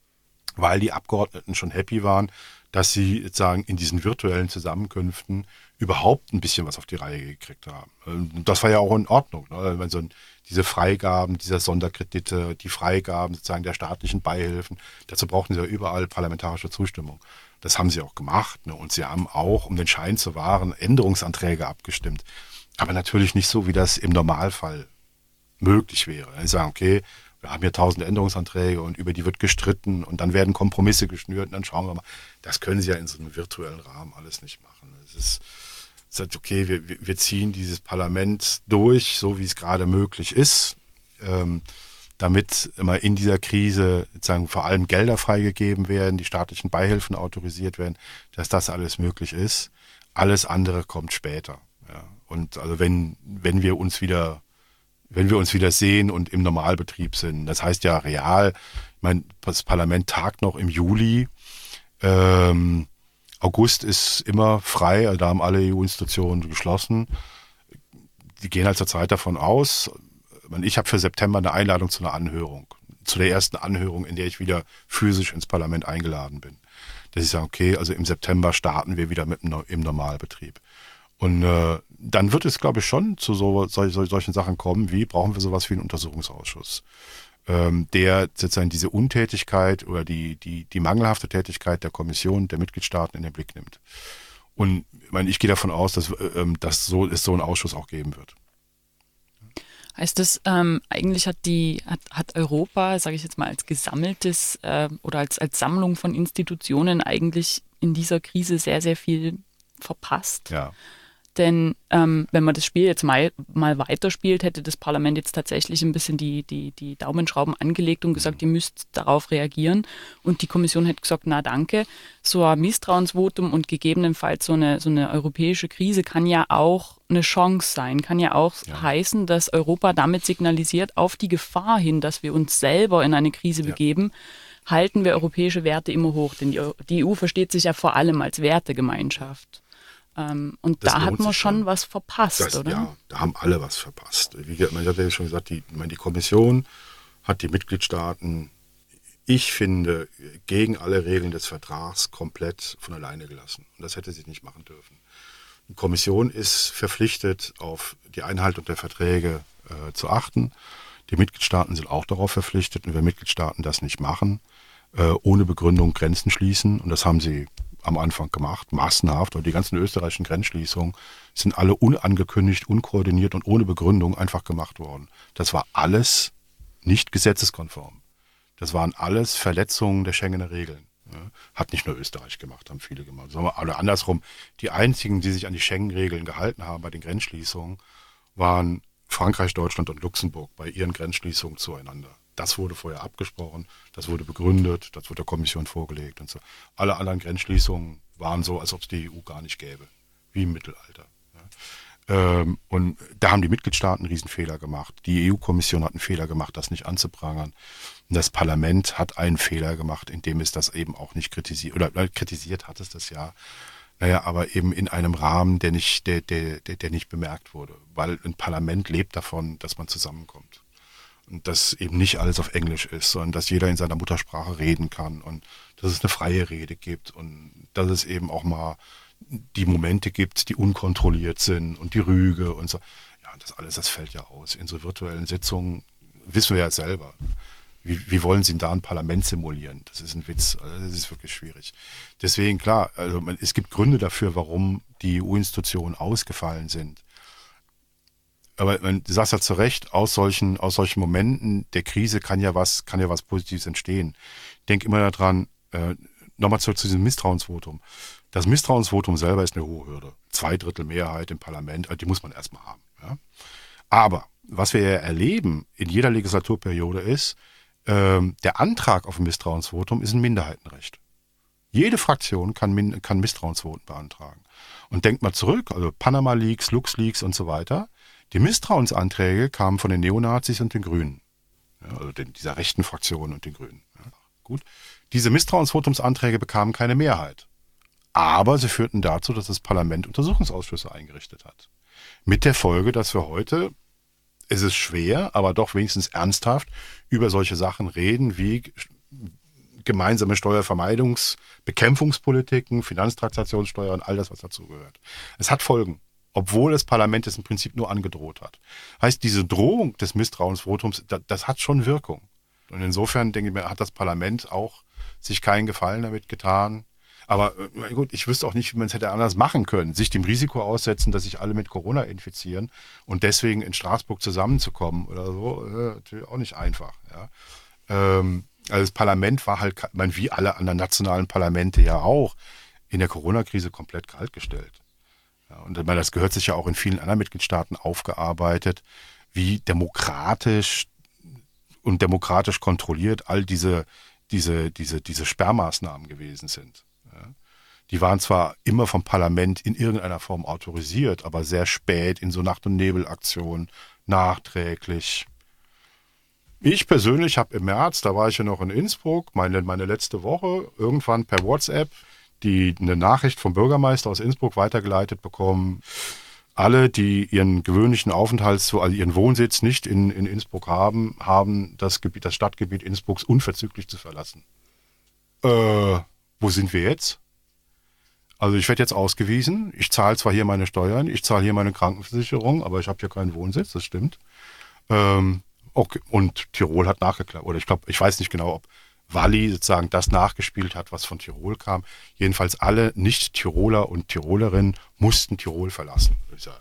C: weil die Abgeordneten schon happy waren, dass sie sozusagen in diesen virtuellen Zusammenkünften überhaupt ein bisschen was auf die Reihe gekriegt haben. Ähm, das war ja auch in Ordnung. Ne? Wenn so ein, diese Freigaben dieser Sonderkredite, die Freigaben sozusagen der staatlichen Beihilfen, dazu brauchten sie ja überall parlamentarische Zustimmung. Das haben sie auch gemacht. Ne? Und sie haben auch, um den Schein zu wahren, Änderungsanträge abgestimmt. Aber natürlich nicht so, wie das im Normalfall möglich wäre. Sie sagen, okay, wir haben hier tausend Änderungsanträge und über die wird gestritten und dann werden Kompromisse geschnürt und dann schauen wir mal. Das können sie ja in so einem virtuellen Rahmen alles nicht machen. Es ist, sagt, okay, wir, wir ziehen dieses Parlament durch, so wie es gerade möglich ist, ähm, damit immer in dieser Krise sozusagen vor allem Gelder freigegeben werden, die staatlichen Beihilfen autorisiert werden, dass das alles möglich ist. Alles andere kommt später. Ja. Und also wenn, wenn wir uns wieder, wenn wir uns wieder sehen und im Normalbetrieb sind, das heißt ja real, ich meine, das Parlament tagt noch im Juli, ähm, August ist immer frei, also da haben alle EU-Institutionen geschlossen. Die gehen halt zurzeit davon aus. Ich habe für September eine Einladung zu einer Anhörung, zu der ersten Anhörung, in der ich wieder physisch ins Parlament eingeladen bin. dass ich sage, okay, also im September starten wir wieder mit im Normalbetrieb. Und äh, dann wird es, glaube ich, schon zu so, sol, solchen Sachen kommen, wie brauchen wir sowas wie einen Untersuchungsausschuss, ähm, der sozusagen diese Untätigkeit oder die, die, die mangelhafte Tätigkeit der Kommission, der Mitgliedstaaten in den Blick nimmt. Und ich, meine, ich gehe davon aus, dass, äh, ähm, dass so, es so einen Ausschuss auch geben wird.
A: Heißt das, ähm, eigentlich hat die, hat, hat Europa, sage ich jetzt mal, als gesammeltes äh, oder als, als Sammlung von Institutionen eigentlich in dieser Krise sehr, sehr viel verpasst.
C: Ja.
A: Denn ähm, wenn man das Spiel jetzt mal, mal weiterspielt, hätte das Parlament jetzt tatsächlich ein bisschen die, die, die Daumenschrauben angelegt und gesagt, ihr müsst darauf reagieren. Und die Kommission hätte gesagt, na danke. So ein Misstrauensvotum und gegebenenfalls so eine, so eine europäische Krise kann ja auch eine Chance sein, kann ja auch ja. heißen, dass Europa damit signalisiert, auf die Gefahr hin, dass wir uns selber in eine Krise ja. begeben, halten wir europäische Werte immer hoch. Denn die, die EU versteht sich ja vor allem als Wertegemeinschaft. Ähm, und das da hat man schon, was verpasst,
C: das,
A: oder?
C: Ja, da haben alle was verpasst. Wie, man hat ja schon gesagt, die, meine, die Kommission hat die Mitgliedstaaten, ich finde, gegen alle Regeln des Vertrags komplett von alleine gelassen. Und das hätte sie nicht machen dürfen. Die Kommission ist verpflichtet, auf die Einhaltung der Verträge äh, zu achten. Die Mitgliedstaaten sind auch darauf verpflichtet. Und wenn Mitgliedstaaten das nicht machen, äh, ohne Begründung Grenzen schließen, und das haben sie am Anfang gemacht, massenhaft. Und die ganzen österreichischen Grenzschließungen sind alle unangekündigt, unkoordiniert und ohne Begründung einfach gemacht worden. Das war alles nicht gesetzeskonform. Das waren alles Verletzungen der Schengener Regeln. Hat nicht nur Österreich gemacht, haben viele gemacht. Oder andersrum, die einzigen, die sich an die Schengen-Regeln gehalten haben bei den Grenzschließungen, waren Frankreich, Deutschland und Luxemburg bei ihren Grenzschließungen zueinander. Das wurde vorher abgesprochen, das wurde begründet, das wurde der Kommission vorgelegt und so. Alle anderen Grenzschließungen waren so, als ob es die EU gar nicht gäbe, wie im Mittelalter. Ähm, und da haben die Mitgliedstaaten einen Riesenfehler gemacht. Die EU-Kommission hat einen Fehler gemacht, das nicht anzuprangern. Und das Parlament hat einen Fehler gemacht, indem es das eben auch nicht kritisiert, oder äh, kritisiert hat es das ja. Naja, aber eben in einem Rahmen, der nicht, der, der, der, der nicht bemerkt wurde. Weil ein Parlament lebt davon, dass man zusammenkommt. Und dass eben nicht alles auf Englisch ist, sondern dass jeder in seiner Muttersprache reden kann und dass es eine freie Rede gibt und dass es eben auch mal die Momente gibt, die unkontrolliert sind und die Rüge und so. Ja, das alles, das fällt ja aus. In so virtuellen Sitzungen wissen wir ja selber. Wie, wie wollen Sie da ein Parlament simulieren? Das ist ein Witz. Also das ist wirklich schwierig. Deswegen, klar, also man, es gibt Gründe dafür, warum die EU-Institutionen ausgefallen sind aber du sagst ja zu Recht, aus solchen, aus solchen Momenten der Krise kann ja was, kann ja was Positives entstehen. Ich denke immer daran, äh, nochmal zurück zu diesem Misstrauensvotum. Das Misstrauensvotum selber ist eine hohe Hürde. Zwei Drittel Mehrheit im Parlament, also die muss man erstmal haben. Ja? Aber was wir ja erleben in jeder Legislaturperiode ist, ähm, der Antrag auf ein Misstrauensvotum ist ein Minderheitenrecht. Jede Fraktion kann, kann Misstrauensvoten beantragen. Und denkt mal zurück, also Panama Leaks, Lux Leaks und so weiter. Die Misstrauensanträge kamen von den Neonazis und den Grünen. Also den, dieser rechten Fraktion und den Grünen. Ja, gut. Diese Misstrauensvotumsanträge bekamen keine Mehrheit. Aber sie führten dazu, dass das Parlament Untersuchungsausschüsse eingerichtet hat. Mit der Folge, dass wir heute, es ist schwer, aber doch wenigstens ernsthaft über solche Sachen reden wie gemeinsame Steuervermeidungs-, Bekämpfungspolitiken, Finanztransaktionssteuer und all das, was dazugehört. Es hat Folgen obwohl das Parlament es im Prinzip nur angedroht hat. Heißt, diese Drohung des Misstrauensvotums, das, das hat schon Wirkung. Und insofern denke ich mir, hat das Parlament auch sich keinen Gefallen damit getan. Aber äh, gut, ich wüsste auch nicht, wie man es hätte anders machen können. Sich dem Risiko aussetzen, dass sich alle mit Corona infizieren und deswegen in Straßburg zusammenzukommen oder so, äh, natürlich auch nicht einfach. Ja. Ähm, also das Parlament war halt, man, wie alle anderen nationalen Parlamente ja auch, in der Corona-Krise komplett kaltgestellt. Und das gehört sich ja auch in vielen anderen Mitgliedstaaten aufgearbeitet, wie demokratisch und demokratisch kontrolliert all diese, diese, diese, diese Sperrmaßnahmen gewesen sind. Die waren zwar immer vom Parlament in irgendeiner Form autorisiert, aber sehr spät in so Nacht- und Nebelaktionen, nachträglich. Ich persönlich habe im März, da war ich ja noch in Innsbruck, meine, meine letzte Woche, irgendwann per WhatsApp die eine Nachricht vom Bürgermeister aus Innsbruck weitergeleitet bekommen. Alle, die ihren gewöhnlichen Aufenthalts, also ihren Wohnsitz nicht in, in Innsbruck haben, haben das Gebiet, das Stadtgebiet Innsbrucks unverzüglich zu verlassen. Äh, Wo sind wir jetzt? Also ich werde jetzt ausgewiesen. Ich zahle zwar hier meine Steuern, ich zahle hier meine Krankenversicherung, aber ich habe hier keinen Wohnsitz, das stimmt. Ähm, okay. Und Tirol hat nachgeklappt. Oder ich glaube, ich weiß nicht genau, ob Walli sozusagen das nachgespielt hat, was von Tirol kam. Jedenfalls alle Nicht-Tiroler und Tirolerinnen mussten Tirol verlassen. Ja,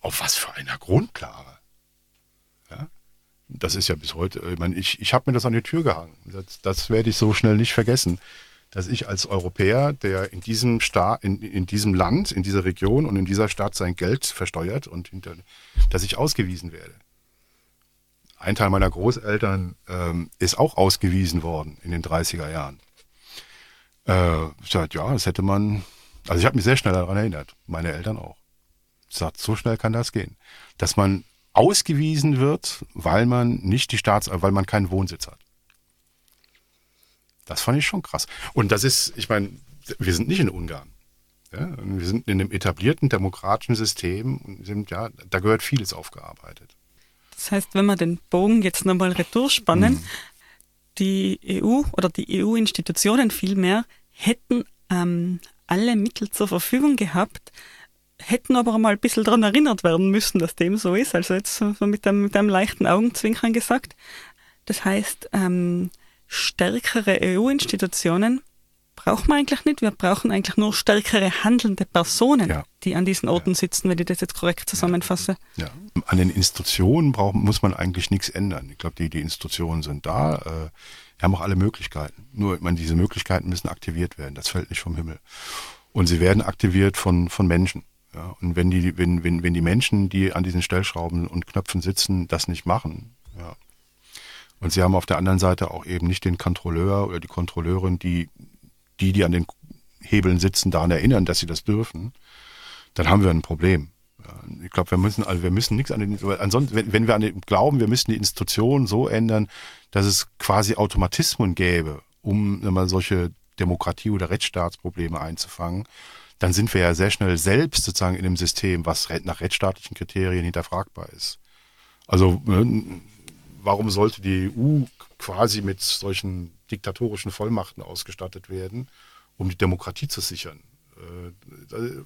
C: auf was für einer Grundlage? Ja? Das ist ja bis heute, ich meine, ich, ich habe mir das an die Tür gehangen. Das, das werde ich so schnell nicht vergessen, dass ich als Europäer, der in diesem Staat, in, in diesem Land, in dieser Region und in dieser Stadt sein Geld versteuert und hinter, dass ich ausgewiesen werde ein Teil meiner Großeltern ähm, ist auch ausgewiesen worden in den 30er Jahren. Äh, ich sagte, ja, das hätte man, also ich habe mich sehr schnell daran erinnert, meine Eltern auch. Ich sagte, so schnell kann das gehen. Dass man ausgewiesen wird, weil man nicht die Staats, weil man keinen Wohnsitz hat. Das fand ich schon krass. Und das ist, ich meine, wir sind nicht in Ungarn. Ja? Wir sind in einem etablierten demokratischen System und sind, ja, da gehört vieles aufgearbeitet.
B: Das heißt, wenn wir den Bogen jetzt nochmal retour spannen, mhm. die EU oder die EU-Institutionen vielmehr hätten ähm, alle Mittel zur Verfügung gehabt, hätten aber mal ein bisschen daran erinnert werden müssen, dass dem so ist. Also jetzt so mit einem, mit einem leichten Augenzwinkern gesagt. Das heißt, ähm, stärkere EU-Institutionen brauchen wir eigentlich nicht. Wir brauchen eigentlich nur stärkere handelnde Personen, ja. die an diesen Orten ja. sitzen, wenn ich das jetzt korrekt zusammenfasse.
C: Ja. An den Institutionen braucht, muss man eigentlich nichts ändern. Ich glaube, die, die Institutionen sind da. Äh, wir haben auch alle Möglichkeiten. Nur, ich meine, diese Möglichkeiten müssen aktiviert werden. Das fällt nicht vom Himmel. Und sie werden aktiviert von, von Menschen. Ja, und wenn die, wenn, wenn, wenn die Menschen, die an diesen Stellschrauben und Knöpfen sitzen, das nicht machen, ja. Und sie haben auf der anderen Seite auch eben nicht den Kontrolleur oder die Kontrolleurin, die die, die an den Hebeln sitzen, daran erinnern, dass sie das dürfen, dann haben wir ein Problem. Ich glaube, wir müssen, also wir müssen nichts an den, ansonsten, wenn, wenn wir an den glauben, wir müssen die Institutionen so ändern, dass es quasi Automatismen gäbe, um mal solche Demokratie- oder Rechtsstaatsprobleme einzufangen, dann sind wir ja sehr schnell selbst sozusagen in einem System, was nach rechtsstaatlichen Kriterien hinterfragbar ist. Also ne, warum sollte die EU quasi mit solchen diktatorischen Vollmachten ausgestattet werden, um die Demokratie zu sichern. Äh,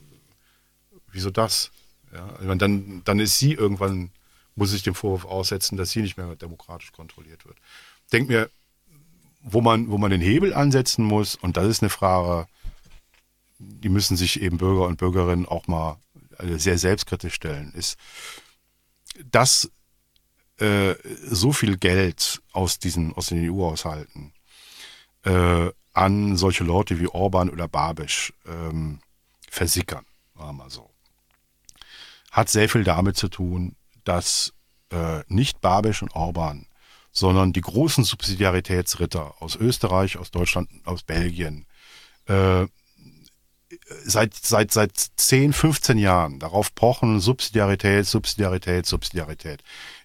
C: wieso das? Ja, ich meine, dann, dann ist sie irgendwann, muss sich dem Vorwurf aussetzen, dass sie nicht mehr demokratisch kontrolliert wird. Denk mir, wo man, wo man den Hebel ansetzen muss, und das ist eine Frage, die müssen sich eben Bürger und Bürgerinnen auch mal also sehr selbstkritisch stellen, ist, dass äh, so viel Geld aus diesen, aus den EU-Haushalten äh, an solche Leute wie Orban oder Babisch ähm, versickern, war mal so. Hat sehr viel damit zu tun, dass äh, nicht Babisch und Orban, sondern die großen Subsidiaritätsritter aus Österreich, aus Deutschland, aus Belgien, äh, seit, seit, seit 10, 15 Jahren darauf pochen, Subsidiarität, Subsidiarität, Subsidiarität.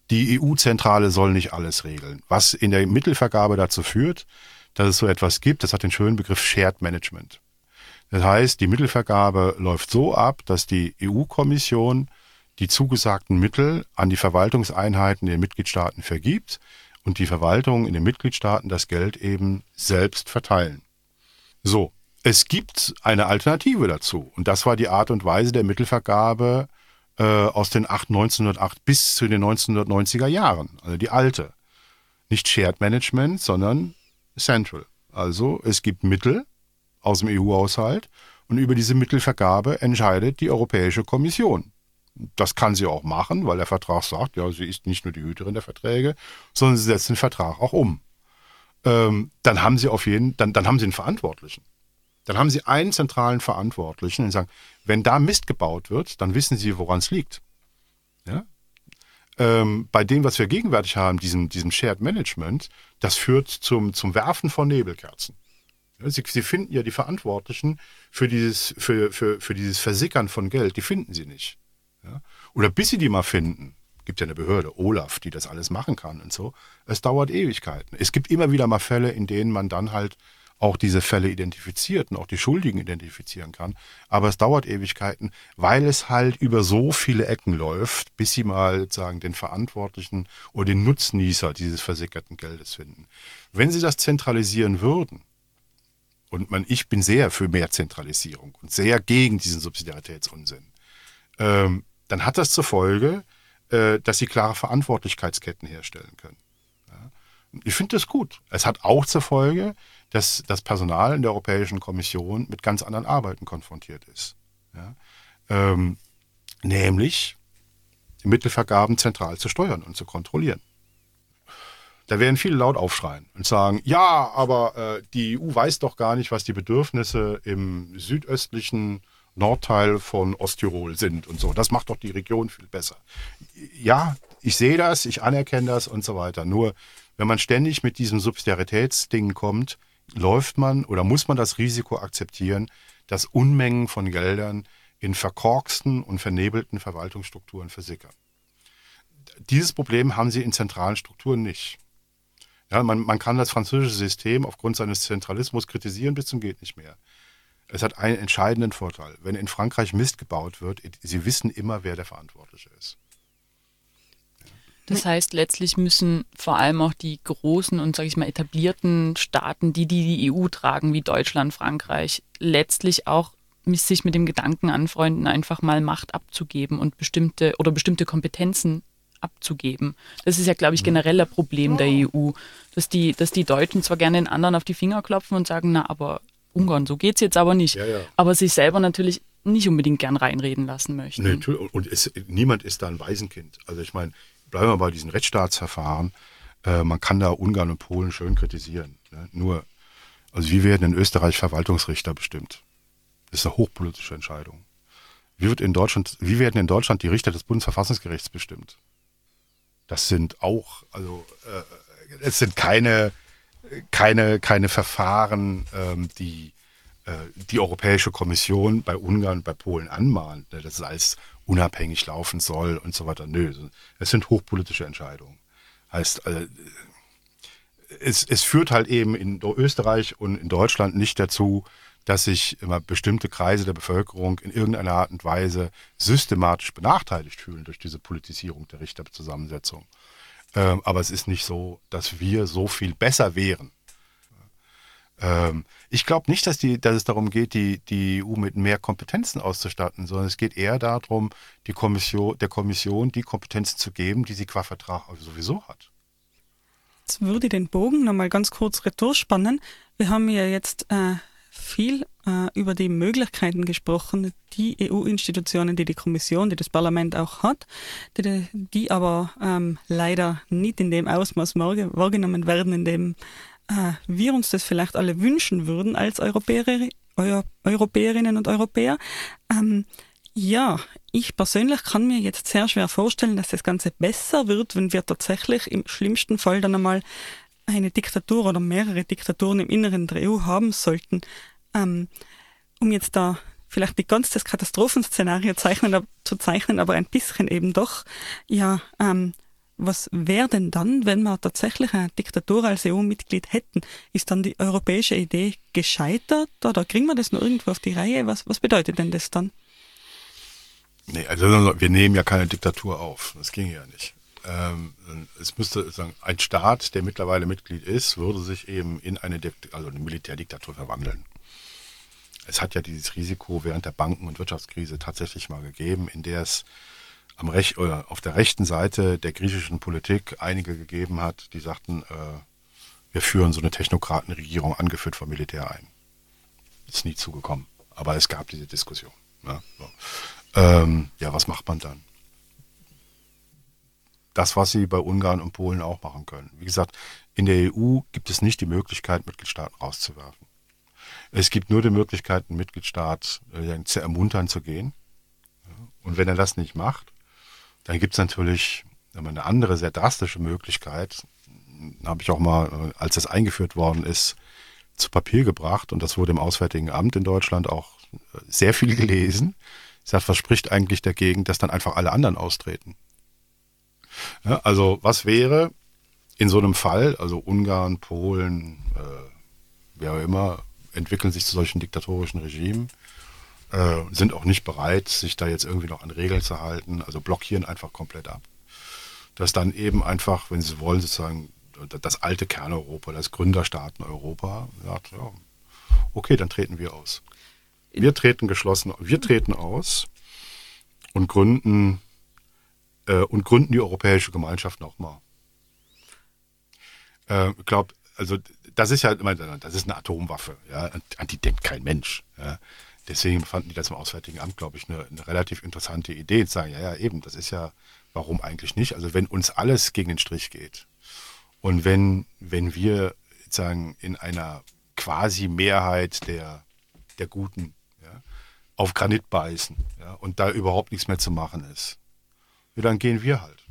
C: Die EU-Zentrale soll nicht alles regeln, was in der Mittelvergabe dazu führt, dass es so etwas gibt. Das hat den schönen Begriff Shared Management. Das heißt, die Mittelvergabe läuft so ab, dass die EU-Kommission die zugesagten Mittel an die Verwaltungseinheiten der Mitgliedstaaten vergibt und die Verwaltung in den Mitgliedstaaten das Geld eben selbst verteilen. So, es gibt eine Alternative dazu und das war die Art und Weise der Mittelvergabe äh, aus den 8, 1908 bis zu den 1990er Jahren, also die alte. Nicht Shared Management, sondern Central. Also es gibt Mittel aus dem EU-Haushalt und über diese Mittelvergabe entscheidet die Europäische Kommission. Das kann sie auch machen, weil der Vertrag sagt, ja, sie ist nicht nur die Hüterin der Verträge, sondern sie setzt den Vertrag auch um. Ähm, dann haben sie auf jeden, dann, dann haben sie einen Verantwortlichen. Dann haben sie einen zentralen Verantwortlichen und sagen, wenn da Mist gebaut wird, dann wissen sie, woran es liegt. Ja? Ähm, bei dem, was wir gegenwärtig haben, diesem, diesem Shared Management, das führt zum, zum Werfen von Nebelkerzen. Sie, sie, finden ja die Verantwortlichen für dieses, für, für, für dieses Versickern von Geld, die finden sie nicht. Ja? Oder bis sie die mal finden, gibt ja eine Behörde, Olaf, die das alles machen kann und so. Es dauert Ewigkeiten. Es gibt immer wieder mal Fälle, in denen man dann halt auch diese Fälle identifiziert und auch die Schuldigen identifizieren kann. Aber es dauert Ewigkeiten, weil es halt über so viele Ecken läuft, bis sie mal sagen den Verantwortlichen oder den Nutznießer dieses versickerten Geldes finden. Wenn sie das zentralisieren würden und man, ich bin sehr für mehr Zentralisierung und sehr gegen diesen Subsidiaritätsunsinn, ähm, dann hat das zur Folge, äh, dass sie klare Verantwortlichkeitsketten herstellen können. Ja? Ich finde das gut. Es hat auch zur Folge, dass das Personal in der Europäischen Kommission mit ganz anderen Arbeiten konfrontiert ist. Ja? Ähm, nämlich die Mittelvergaben zentral zu steuern und zu kontrollieren. Da werden viele laut aufschreien und sagen, ja, aber äh, die EU weiß doch gar nicht, was die Bedürfnisse im südöstlichen Nordteil von Osttirol sind und so. Das macht doch die Region viel besser. Ja, ich sehe das, ich anerkenne das und so weiter. Nur wenn man ständig mit diesem Subsidiaritätsding kommt, läuft man oder muss man das Risiko akzeptieren, dass Unmengen von Geldern in verkorksten und vernebelten Verwaltungsstrukturen versickern. Dieses Problem haben sie in zentralen Strukturen nicht. Ja, man, man kann das französische System aufgrund seines Zentralismus kritisieren bis zum geht nicht mehr. Es hat einen entscheidenden Vorteil. Wenn in Frankreich Mist gebaut wird, sie wissen immer, wer der Verantwortliche ist.
A: Das heißt, letztlich müssen vor allem auch die großen und, sage ich mal, etablierten Staaten, die, die die EU tragen, wie Deutschland, Frankreich, letztlich auch sich mit dem Gedanken anfreunden, einfach mal Macht abzugeben und bestimmte oder bestimmte Kompetenzen abzugeben. Das ist ja, glaube ich, mhm. generell ein Problem der EU, dass die, dass die Deutschen zwar gerne den anderen auf die Finger klopfen und sagen, na, aber Ungarn, so geht es jetzt aber nicht. Ja, ja. Aber sich selber natürlich nicht unbedingt gern reinreden lassen möchten.
C: Nee, und es, niemand ist da ein Waisenkind. Also ich meine, bleiben wir bei diesen Rechtsstaatsverfahren. Äh, man kann da Ungarn und Polen schön kritisieren. Ne? Nur, also wie werden in Österreich Verwaltungsrichter bestimmt? Das ist eine hochpolitische Entscheidung. Wie, wird in Deutschland, wie werden in Deutschland die Richter des Bundesverfassungsgerichts bestimmt? Das sind auch, also äh, es sind keine, keine, keine Verfahren, ähm, die äh, die Europäische Kommission bei Ungarn und bei Polen anmahnt, ne, dass es alles unabhängig laufen soll und so weiter. Nö, es sind hochpolitische Entscheidungen. Heißt, äh, es, es führt halt eben in Österreich und in Deutschland nicht dazu, dass sich immer bestimmte Kreise der Bevölkerung in irgendeiner Art und Weise systematisch benachteiligt fühlen durch diese Politisierung der Richterzusammensetzung. Ähm, aber es ist nicht so, dass wir so viel besser wären. Ähm, ich glaube nicht, dass, die, dass es darum geht, die, die EU mit mehr Kompetenzen auszustatten, sondern es geht eher darum, die Kommission, der Kommission die Kompetenzen zu geben, die sie qua Vertrag sowieso hat.
B: Jetzt würde ich den Bogen nochmal ganz kurz retour spannen. Wir haben ja jetzt äh, viel äh, über die Möglichkeiten gesprochen, die EU-Institutionen, die die Kommission, die das Parlament auch hat, die, die aber ähm, leider nicht in dem Ausmaß wahrgenommen werden, in dem wir uns das vielleicht alle wünschen würden als Europäer, Euro, Europäerinnen und Europäer. Ähm, ja, ich persönlich kann mir jetzt sehr schwer vorstellen, dass das Ganze besser wird, wenn wir tatsächlich im schlimmsten Fall dann einmal eine Diktatur oder mehrere Diktaturen im Inneren der EU haben sollten, ähm, um jetzt da vielleicht nicht ganz das Katastrophenszenario zeichnen, zu zeichnen, aber ein bisschen eben doch, ja, ähm, was wäre denn dann, wenn wir tatsächlich eine Diktatur als EU-Mitglied hätten? Ist dann die europäische Idee gescheitert oder kriegen wir das nur irgendwo auf die Reihe? Was, was bedeutet denn das dann?
C: Nee, also wir nehmen ja keine Diktatur auf. Das ging ja nicht. Ähm, es müsste sagen, ein Staat, der mittlerweile Mitglied ist, würde sich eben in eine, also eine Militärdiktatur verwandeln. Es hat ja dieses Risiko während der Banken- und Wirtschaftskrise tatsächlich mal gegeben, in der es am Rech oder auf der rechten Seite der griechischen Politik einige gegeben hat, die sagten, äh, wir führen so eine Technokratenregierung angeführt vom Militär ein. Ist nie zugekommen. Aber es gab diese Diskussion. Ja, ne? so. ähm, ja was macht man dann? Das, was sie bei Ungarn und Polen auch machen können. Wie gesagt, in der EU gibt es nicht die Möglichkeit, Mitgliedstaaten rauszuwerfen. Es gibt nur die Möglichkeit, einen Mitgliedstaat äh, zu ermuntern zu gehen. Und wenn er das nicht macht, dann gibt es natürlich eine andere, sehr drastische Möglichkeit. Habe ich auch mal, äh, als das eingeführt worden ist, zu Papier gebracht und das wurde im Auswärtigen Amt in Deutschland auch äh, sehr viel gelesen. Ich sage, was spricht eigentlich dagegen, dass dann einfach alle anderen austreten? Ja, also was wäre in so einem Fall, also Ungarn, Polen, äh, wer auch immer, entwickeln sich zu solchen diktatorischen Regimen, äh, sind auch nicht bereit, sich da jetzt irgendwie noch an Regeln zu halten, also blockieren einfach komplett ab. Dass dann eben einfach, wenn sie wollen, sozusagen das alte Kerneuropa, das Gründerstaaten Europa, sagt, ja, Okay, dann treten wir aus. Wir treten geschlossen, wir treten aus und gründen äh, und gründen die Europäische Gemeinschaft nochmal. Äh, ich glaube, also das ist ja, das ist eine Atomwaffe, ja, an die denkt kein Mensch. Ja. Deswegen fanden die das im Auswärtigen Amt, glaube ich, eine, eine relativ interessante Idee. Zu sagen, ja, ja, eben, das ist ja, warum eigentlich nicht? Also wenn uns alles gegen den Strich geht und wenn, wenn wir sagen, in einer quasi Mehrheit der, der Guten ja, auf Granit beißen ja, und da überhaupt nichts mehr zu machen ist, ja, dann gehen wir halt.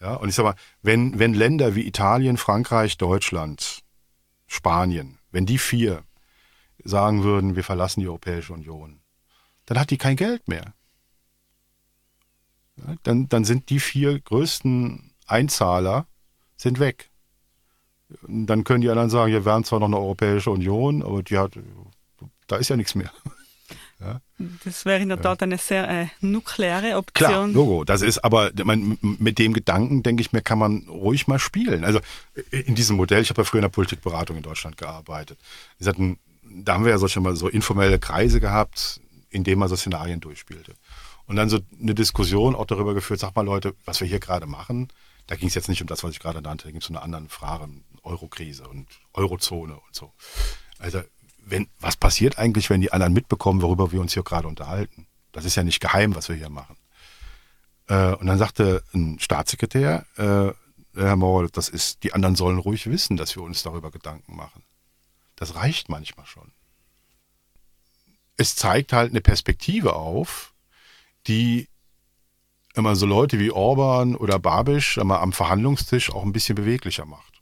C: Ja, und ich sag mal, wenn, wenn Länder wie Italien, Frankreich, Deutschland, Spanien, wenn die vier sagen würden, wir verlassen die Europäische Union, dann hat die kein Geld mehr. Dann, dann sind die vier größten Einzahler sind weg. Dann können die anderen sagen, wir wären zwar noch eine Europäische Union, aber die hat, da ist ja nichts mehr.
B: Ja. Das wäre in der Tat eine sehr äh, nukleare Option.
C: Klar, Logo. Das ist aber, man, mit dem Gedanken, denke ich mir, kann man ruhig mal spielen. Also in diesem Modell, ich habe ja früher in der Politikberatung in Deutschland gearbeitet. Hatten, da haben wir ja solche mal so informelle Kreise gehabt, in denen man so Szenarien durchspielte. Und dann so eine Diskussion auch darüber geführt, sag mal Leute, was wir hier gerade machen, da ging es jetzt nicht um das, was ich gerade nannte, da ging es um eine andere Frage, Eurokrise und Eurozone und so. Also wenn, was passiert eigentlich, wenn die anderen mitbekommen, worüber wir uns hier gerade unterhalten? Das ist ja nicht geheim, was wir hier machen. Äh, und dann sagte ein Staatssekretär, äh, Herr Mauer, das ist, die anderen sollen ruhig wissen, dass wir uns darüber Gedanken machen. Das reicht manchmal schon. Es zeigt halt eine Perspektive auf, die immer so Leute wie Orban oder Babisch immer am Verhandlungstisch auch ein bisschen beweglicher macht.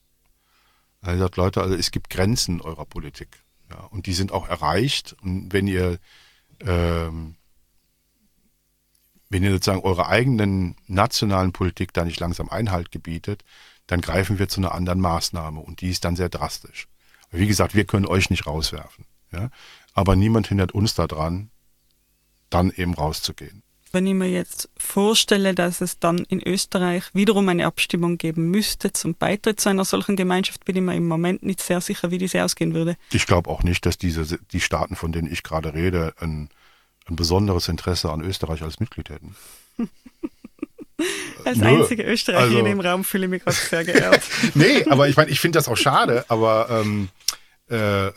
C: Er sagt, Leute, also es gibt Grenzen eurer Politik. Ja, und die sind auch erreicht. Und wenn ihr, ähm, wenn ihr sozusagen eure eigenen nationalen Politik da nicht langsam Einhalt gebietet, dann greifen wir zu einer anderen Maßnahme und die ist dann sehr drastisch. Wie gesagt, wir können euch nicht rauswerfen. Ja? Aber niemand hindert uns daran, dann eben rauszugehen.
B: Wenn ich mir jetzt vorstelle, dass es dann in Österreich wiederum eine Abstimmung geben müsste zum Beitritt zu einer solchen Gemeinschaft, bin ich mir im Moment nicht sehr sicher, wie diese ausgehen würde.
C: Ich glaube auch nicht, dass diese, die Staaten, von denen ich gerade rede, ein, ein besonderes Interesse an Österreich als Mitglied hätten.
B: Als Nö. einzige Österreicherin also, im Raum fühle ich mich gerade sehr geehrt.
C: nee, aber ich meine, ich finde das auch schade, aber ähm, äh,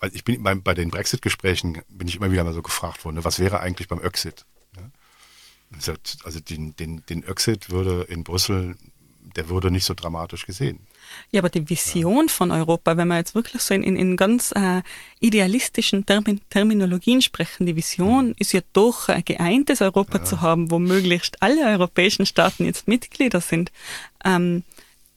C: weil ich bin bei, bei den Brexit-Gesprächen bin ich immer wieder mal so gefragt worden, ne, was wäre eigentlich beim Öxit? Ja? Also den, den, den Öxit würde in Brüssel, der würde nicht so dramatisch gesehen.
B: Ja, aber die Vision von Europa, wenn wir jetzt wirklich so in, in, in ganz äh, idealistischen Termin, Terminologien sprechen, die Vision mhm. ist ja doch ein geeintes Europa ja. zu haben, wo möglichst alle europäischen Staaten jetzt Mitglieder sind. Ähm,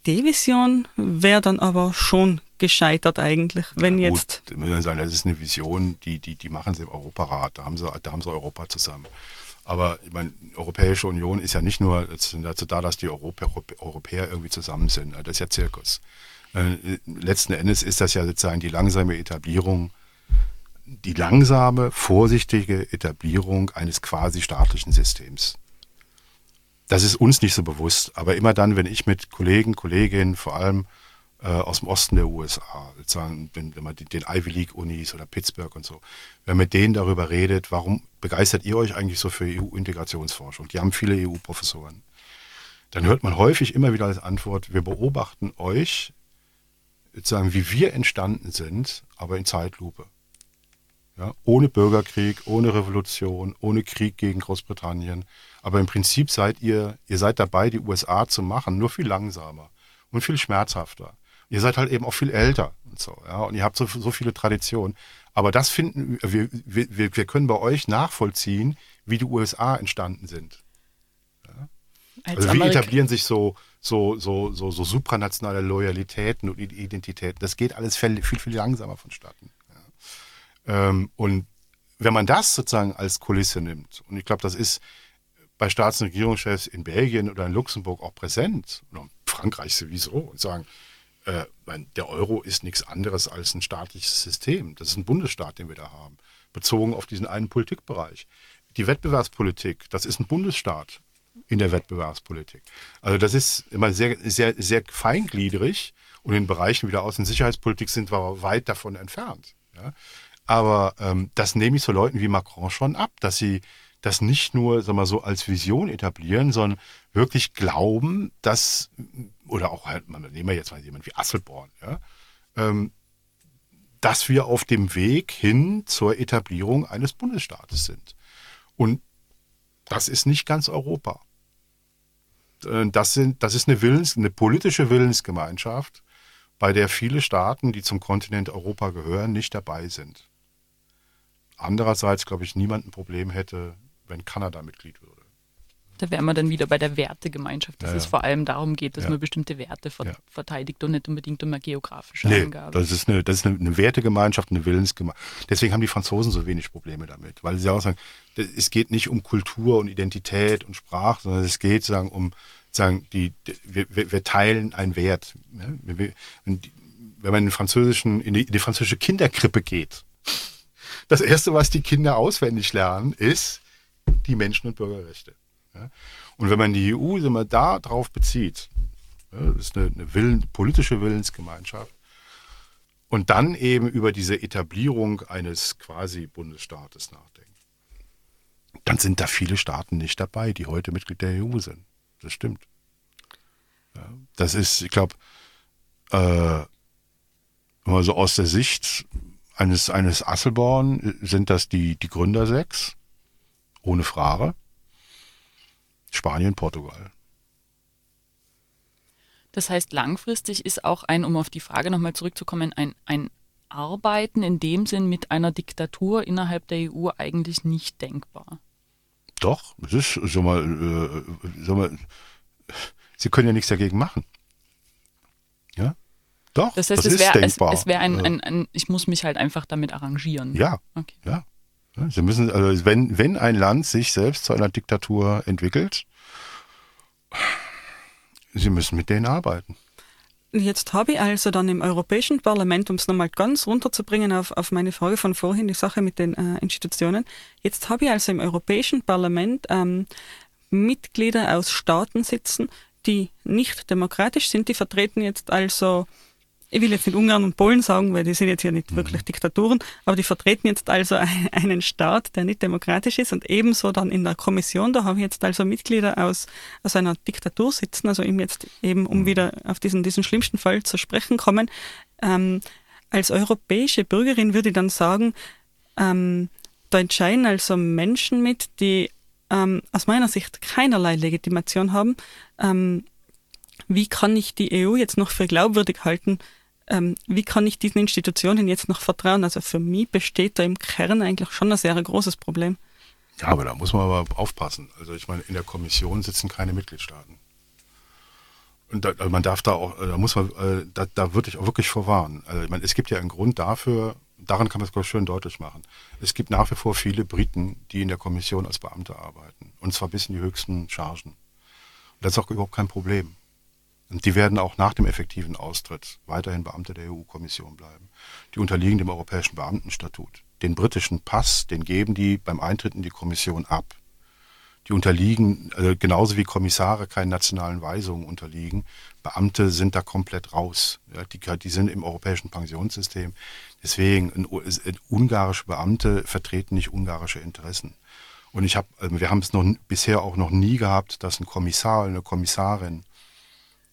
B: die Vision wäre dann aber schon gescheitert eigentlich, wenn ja, gut, jetzt.
C: Sagen, das ist eine Vision, die, die, die machen sie im Europarat, da haben sie, da haben sie Europa zusammen. Aber ich meine, die Europäische Union ist ja nicht nur dazu da, dass die Europä Europäer irgendwie zusammen sind. Das ist ja Zirkus. Äh, letzten Endes ist das ja sozusagen die langsame Etablierung, die langsame, vorsichtige Etablierung eines quasi staatlichen Systems. Das ist uns nicht so bewusst, aber immer dann, wenn ich mit Kollegen, Kolleginnen, vor allem äh, aus dem Osten der USA, sozusagen den, den Ivy League Unis oder Pittsburgh und so, wenn mit denen darüber redet, warum begeistert ihr euch eigentlich so für EU-Integrationsforschung? Die haben viele EU-Professoren. Dann hört man häufig immer wieder als Antwort, wir beobachten euch, sozusagen, wie wir entstanden sind, aber in Zeitlupe. Ja, ohne Bürgerkrieg, ohne Revolution, ohne Krieg gegen Großbritannien. Aber im Prinzip seid ihr, ihr seid dabei, die USA zu machen, nur viel langsamer und viel schmerzhafter ihr seid halt eben auch viel älter und so, ja, und ihr habt so, so viele Traditionen. Aber das finden wir, wir, wir können bei euch nachvollziehen, wie die USA entstanden sind. Ja? Also wie etablieren sich so, so, so, so, so supranationale Loyalitäten und Identitäten. Das geht alles viel, viel, viel langsamer vonstatten. Ja? Ähm, und wenn man das sozusagen als Kulisse nimmt, und ich glaube, das ist bei Staats- und Regierungschefs in Belgien oder in Luxemburg auch präsent, oder in Frankreich sowieso, und sagen, äh, der Euro ist nichts anderes als ein staatliches System. Das ist ein Bundesstaat, den wir da haben, bezogen auf diesen einen Politikbereich. Die Wettbewerbspolitik, das ist ein Bundesstaat in der Wettbewerbspolitik. Also das ist immer sehr, sehr, sehr feingliedrig Und in Bereichen wie der Außen- und Sicherheitspolitik sind wir weit davon entfernt. Ja? Aber ähm, das nehme ich so Leuten wie Macron schon ab, dass sie das nicht nur sag mal, so als Vision etablieren, sondern wirklich glauben, dass, oder auch halt, man nehmen wir jetzt mal jemand wie Asselborn, ja, ähm, dass wir auf dem Weg hin zur Etablierung eines Bundesstaates sind. Und das ist nicht ganz Europa. Äh, Das, sind, das ist eine, Willens, eine politische Willensgemeinschaft, bei der viele Staaten, die zum Kontinent Europa gehören, nicht dabei sind. Andererseits, glaube ich, niemand ein Problem hätte, wenn Kanada Mitglied würde.
A: Da wären wir dann wieder bei der Wertegemeinschaft, dass
C: Ja,
A: es
C: ja.
A: vor allem darum geht, dass
C: Ja.
A: man bestimmte Werte ver verteidigt und nicht unbedingt um eine geografische
C: Nee,
A: Angabe.
C: das ist, eine, das ist eine, eine Wertegemeinschaft, eine Willensgemeinschaft. Deswegen haben die Franzosen so wenig Probleme damit, weil sie auch sagen, das- es geht nicht um Kultur und Identität und Sprache, sondern es geht sagen, um sagen, die, die wir, wir teilen einen Wert. ne? Wir- wir- wenn man in, französischen, in, die, in die französische Kinderkrippe geht, das Erste, was die Kinder auswendig lernen, ist die Menschen- und Bürgerrechte. Ja? Und wenn man die EU wir, da drauf bezieht, ja, das ist eine, eine Willen, politische Willensgemeinschaft, und dann eben über diese Etablierung eines quasi Bundesstaates nachdenken, dann sind da viele Staaten nicht dabei, die heute Mitglied der EU sind. Das stimmt. Ja, das ist, ich glaube, äh, mal so aus der Sicht eines, eines Asselborn sind das die, die Gründer sechs, ohne Frage. Spanien, Portugal.
A: Das heißt, langfristig ist auch ein, um auf die Frage nochmal zurückzukommen, ein, ein Arbeiten in dem Sinn mit einer Diktatur innerhalb der EU eigentlich nicht denkbar.
C: Doch, es ist, sag mal, äh, sag mal, Sie können ja nichts dagegen machen. Ja? Doch,
A: Das heißt,
C: das
A: es wäre
C: ist
A: es,
C: denkbar.
A: es wär ein,
C: Äh,
A: ein, ein, ich muss mich halt einfach damit arrangieren.
C: Ja,
A: Okay.
C: ja. Ja, Sie müssen, also wenn, wenn ein Land sich selbst zu einer Diktatur entwickelt, Sie müssen mit denen arbeiten.
B: Jetzt habe ich also dann im Europäischen Parlament, um es nochmal ganz runterzubringen auf, auf meine Frage von vorhin, die Sache mit den äh, Institutionen, jetzt habe ich also im Europäischen Parlament ähm, Mitglieder aus Staaten sitzen, die nicht demokratisch sind, die vertreten jetzt also, ich will jetzt nicht Ungarn und Polen sagen, weil die sind jetzt hier nicht wirklich Diktaturen, aber die vertreten jetzt also ein- einen Staat, der nicht demokratisch ist und ebenso dann in der Kommission, da habe ich jetzt also Mitglieder aus, aus einer Diktatur sitzen, also eben jetzt eben, um wieder auf diesen, diesen schlimmsten Fall zu sprechen kommen, ähm, als europäische Bürgerin würde ich dann sagen, ähm, da entscheiden also Menschen mit, die ähm, aus meiner Sicht keinerlei Legitimation haben. Ähm, wie kann ich die EU jetzt noch für glaubwürdig halten? Ähm, wie kann ich diesen Institutionen jetzt noch vertrauen? Also für mich besteht da im Kern eigentlich schon ein sehr großes Problem.
C: Ja, aber da muss man aber aufpassen. Also ich meine, in der Kommission sitzen keine Mitgliedstaaten. Und da, also man darf da auch, da muss man, äh, da, da würde ich auch wirklich vorwarnen. Also ich meine, es gibt ja einen Grund dafür, daran kann man es glaube ich schön deutlich machen. Es gibt nach wie vor viele Briten, die in der Kommission als Beamte arbeiten. Und zwar bis in die höchsten Chargen. Und das ist auch überhaupt kein Problem. Und die werden auch nach dem effektiven Austritt weiterhin Beamte der EU-Kommission bleiben. Die unterliegen dem Europäischen Beamtenstatut. Den britischen Pass, den geben die beim Eintritt in die Kommission ab. Die unterliegen, also genauso wie Kommissare keinen nationalen Weisungen unterliegen. Beamte sind da komplett raus. Ja, die, die sind im europäischen Pensionssystem. Deswegen, ein, ein, ungarische Beamte vertreten nicht ungarische Interessen. Und ich habe, also wir haben es noch bisher auch noch nie gehabt, dass ein Kommissar eine Kommissarin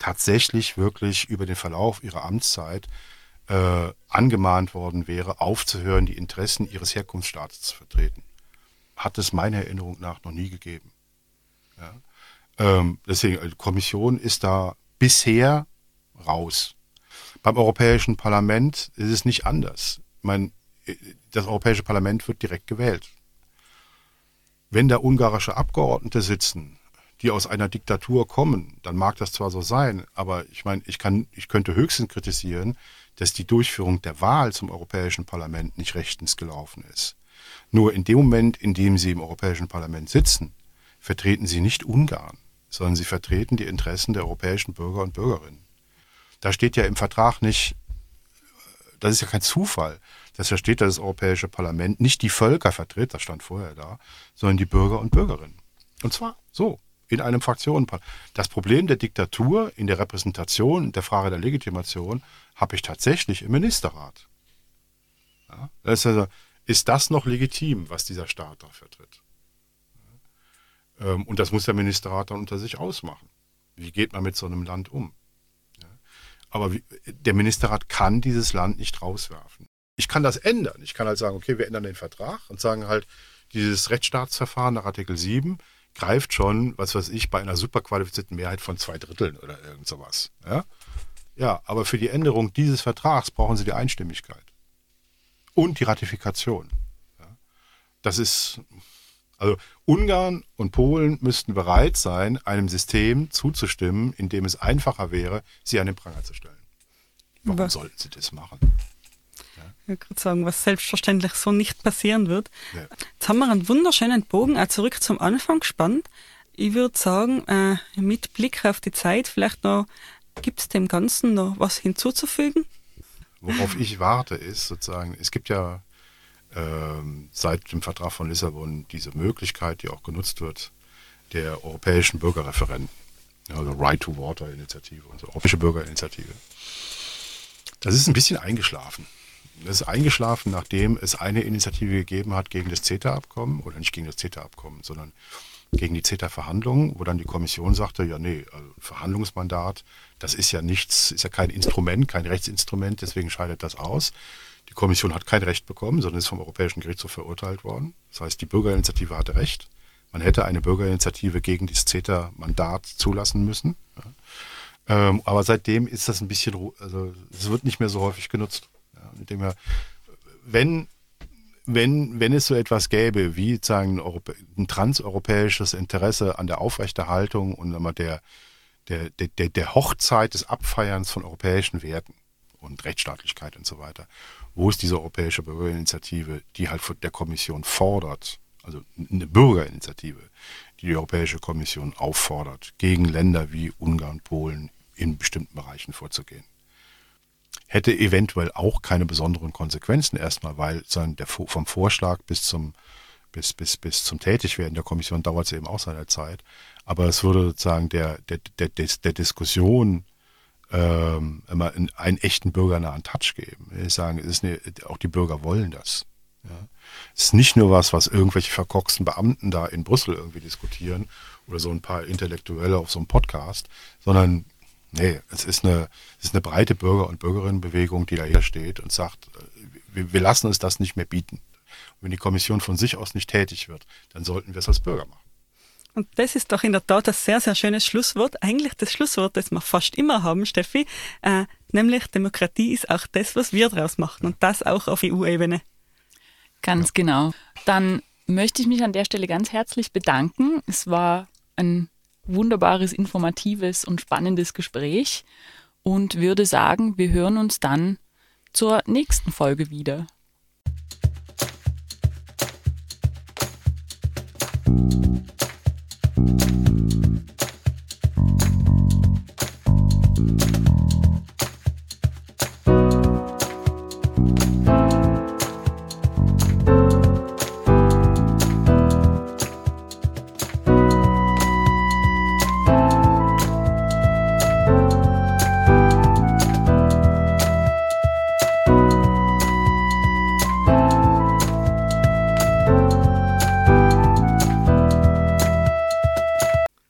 C: tatsächlich wirklich über den Verlauf ihrer Amtszeit äh, angemahnt worden wäre, aufzuhören, die Interessen ihres Herkunftsstaates zu vertreten. Hat es meiner Erinnerung nach noch nie gegeben. Ja? Ähm, deswegen, die Kommission ist da bisher raus. Beim Europäischen Parlament ist es nicht anders. Ich meine, das Europäische Parlament wird direkt gewählt. Wenn da ungarische Abgeordnete sitzen, die aus einer Diktatur kommen, dann mag das zwar so sein, aber ich meine, ich kann, ich könnte höchstens kritisieren, dass die Durchführung der Wahl zum Europäischen Parlament nicht rechtens gelaufen ist. Nur in dem Moment, in dem sie im Europäischen Parlament sitzen, vertreten sie nicht Ungarn, sondern sie vertreten die Interessen der europäischen Bürger und Bürgerinnen. Da steht ja im Vertrag nicht, das ist ja kein Zufall, dass da steht, dass das Europäische Parlament nicht die Völker vertritt, das stand vorher da, sondern die Bürger und Bürgerinnen. Und zwar so. In einem Fraktionenparlament. Das Problem der Diktatur in der Repräsentation, der Frage der Legitimation, habe ich tatsächlich im Ministerrat. Ja, das ist, also, ist das noch legitim, was dieser Staat da vertritt? Ähm, und das muss der Ministerrat dann unter sich ausmachen. Wie geht man mit so einem Land um? Ja, aber wie, der Ministerrat kann dieses Land nicht rauswerfen. Ich kann das ändern. Ich kann halt sagen, okay, wir ändern den Vertrag und sagen halt, dieses Rechtsstaatsverfahren nach Artikel 7 greift schon, was weiß ich, bei einer superqualifizierten Mehrheit von zwei Dritteln oder irgend sowas. Ja? ja, aber für die Änderung dieses Vertrags brauchen sie die Einstimmigkeit und die Ratifikation. Ja? Das ist, also Ungarn und Polen müssten bereit sein, einem System zuzustimmen, in dem es einfacher wäre, sie an den Pranger zu stellen. Warum was? sollten sie das machen?
B: Ich würde sagen, was selbstverständlich so nicht passieren wird. Ja. Jetzt haben wir einen wunderschönen Bogen auch zurück zum Anfang gespannt. Ich würde sagen, äh, mit Blick auf die Zeit, vielleicht noch, gibt es dem Ganzen noch was hinzuzufügen?
C: Worauf ich warte, ist sozusagen, es gibt ja ähm, seit dem Vertrag von Lissabon diese Möglichkeit, die auch genutzt wird, der europäischen Bürgerreferenten. Also Right to Water Initiative, unsere europäische Bürgerinitiative. Das ist ein bisschen eingeschlafen. Das ist eingeschlafen, nachdem es eine Initiative gegeben hat gegen das CETA-Abkommen, oder nicht gegen das CETA-Abkommen, sondern gegen die CETA-Verhandlungen, wo dann die Kommission sagte, ja nee, also Verhandlungsmandat, das ist ja nichts, ist ja kein Instrument, kein Rechtsinstrument, deswegen scheidet das aus. Die Kommission hat kein Recht bekommen, sondern ist vom Europäischen Gerichtshof verurteilt worden. Das heißt, die Bürgerinitiative hatte Recht. Man hätte eine Bürgerinitiative gegen das CETA-Mandat zulassen müssen. Ähm, aber seitdem ist das ein bisschen, also es wird nicht mehr so häufig genutzt. Ich denke mal, wenn, wenn, wenn es so etwas gäbe wie sagen, ein transeuropäisches Interesse an der Aufrechterhaltung und der, der, der, der Hochzeit des Abfeierns von europäischen Werten und Rechtsstaatlichkeit und so weiter, wo ist diese europäische Bürgerinitiative, die halt von der Kommission fordert, also eine Bürgerinitiative, die die Europäische Kommission auffordert, gegen Länder wie Ungarn, Polen in bestimmten Bereichen vorzugehen hätte eventuell auch keine besonderen Konsequenzen erstmal, weil der, vom Vorschlag bis zum, bis, bis, bis zum Tätigwerden der Kommission dauert es eben auch seine Zeit. Aber es würde sozusagen der, der, der, der Diskussion ähm, immer einen echten bürgernahen Touch geben. Ich sagen, es ist eine, auch die Bürger wollen das. Ja. Es ist nicht nur was, was irgendwelche verkorksten Beamten da in Brüssel irgendwie diskutieren oder so ein paar Intellektuelle auf so einem Podcast, sondern Nee, es ist eine, es ist eine breite Bürger- und Bürgerinnenbewegung, die daher steht und sagt, äh, wir, wir lassen uns das nicht mehr bieten. Und wenn die Kommission von sich aus nicht tätig wird, dann sollten wir es als Bürger machen.
B: Und das ist doch in der Tat ein sehr, sehr schönes Schlusswort. Eigentlich das Schlusswort, das wir fast immer haben, Steffi. Äh, nämlich Demokratie ist auch das, was wir daraus machen. Und das auch auf EU-Ebene.
A: Ganz ja. genau. Dann möchte ich mich an der Stelle ganz herzlich bedanken. Es war ein wunderbares, informatives und spannendes Gespräch und würde sagen, wir hören uns dann zur nächsten Folge wieder.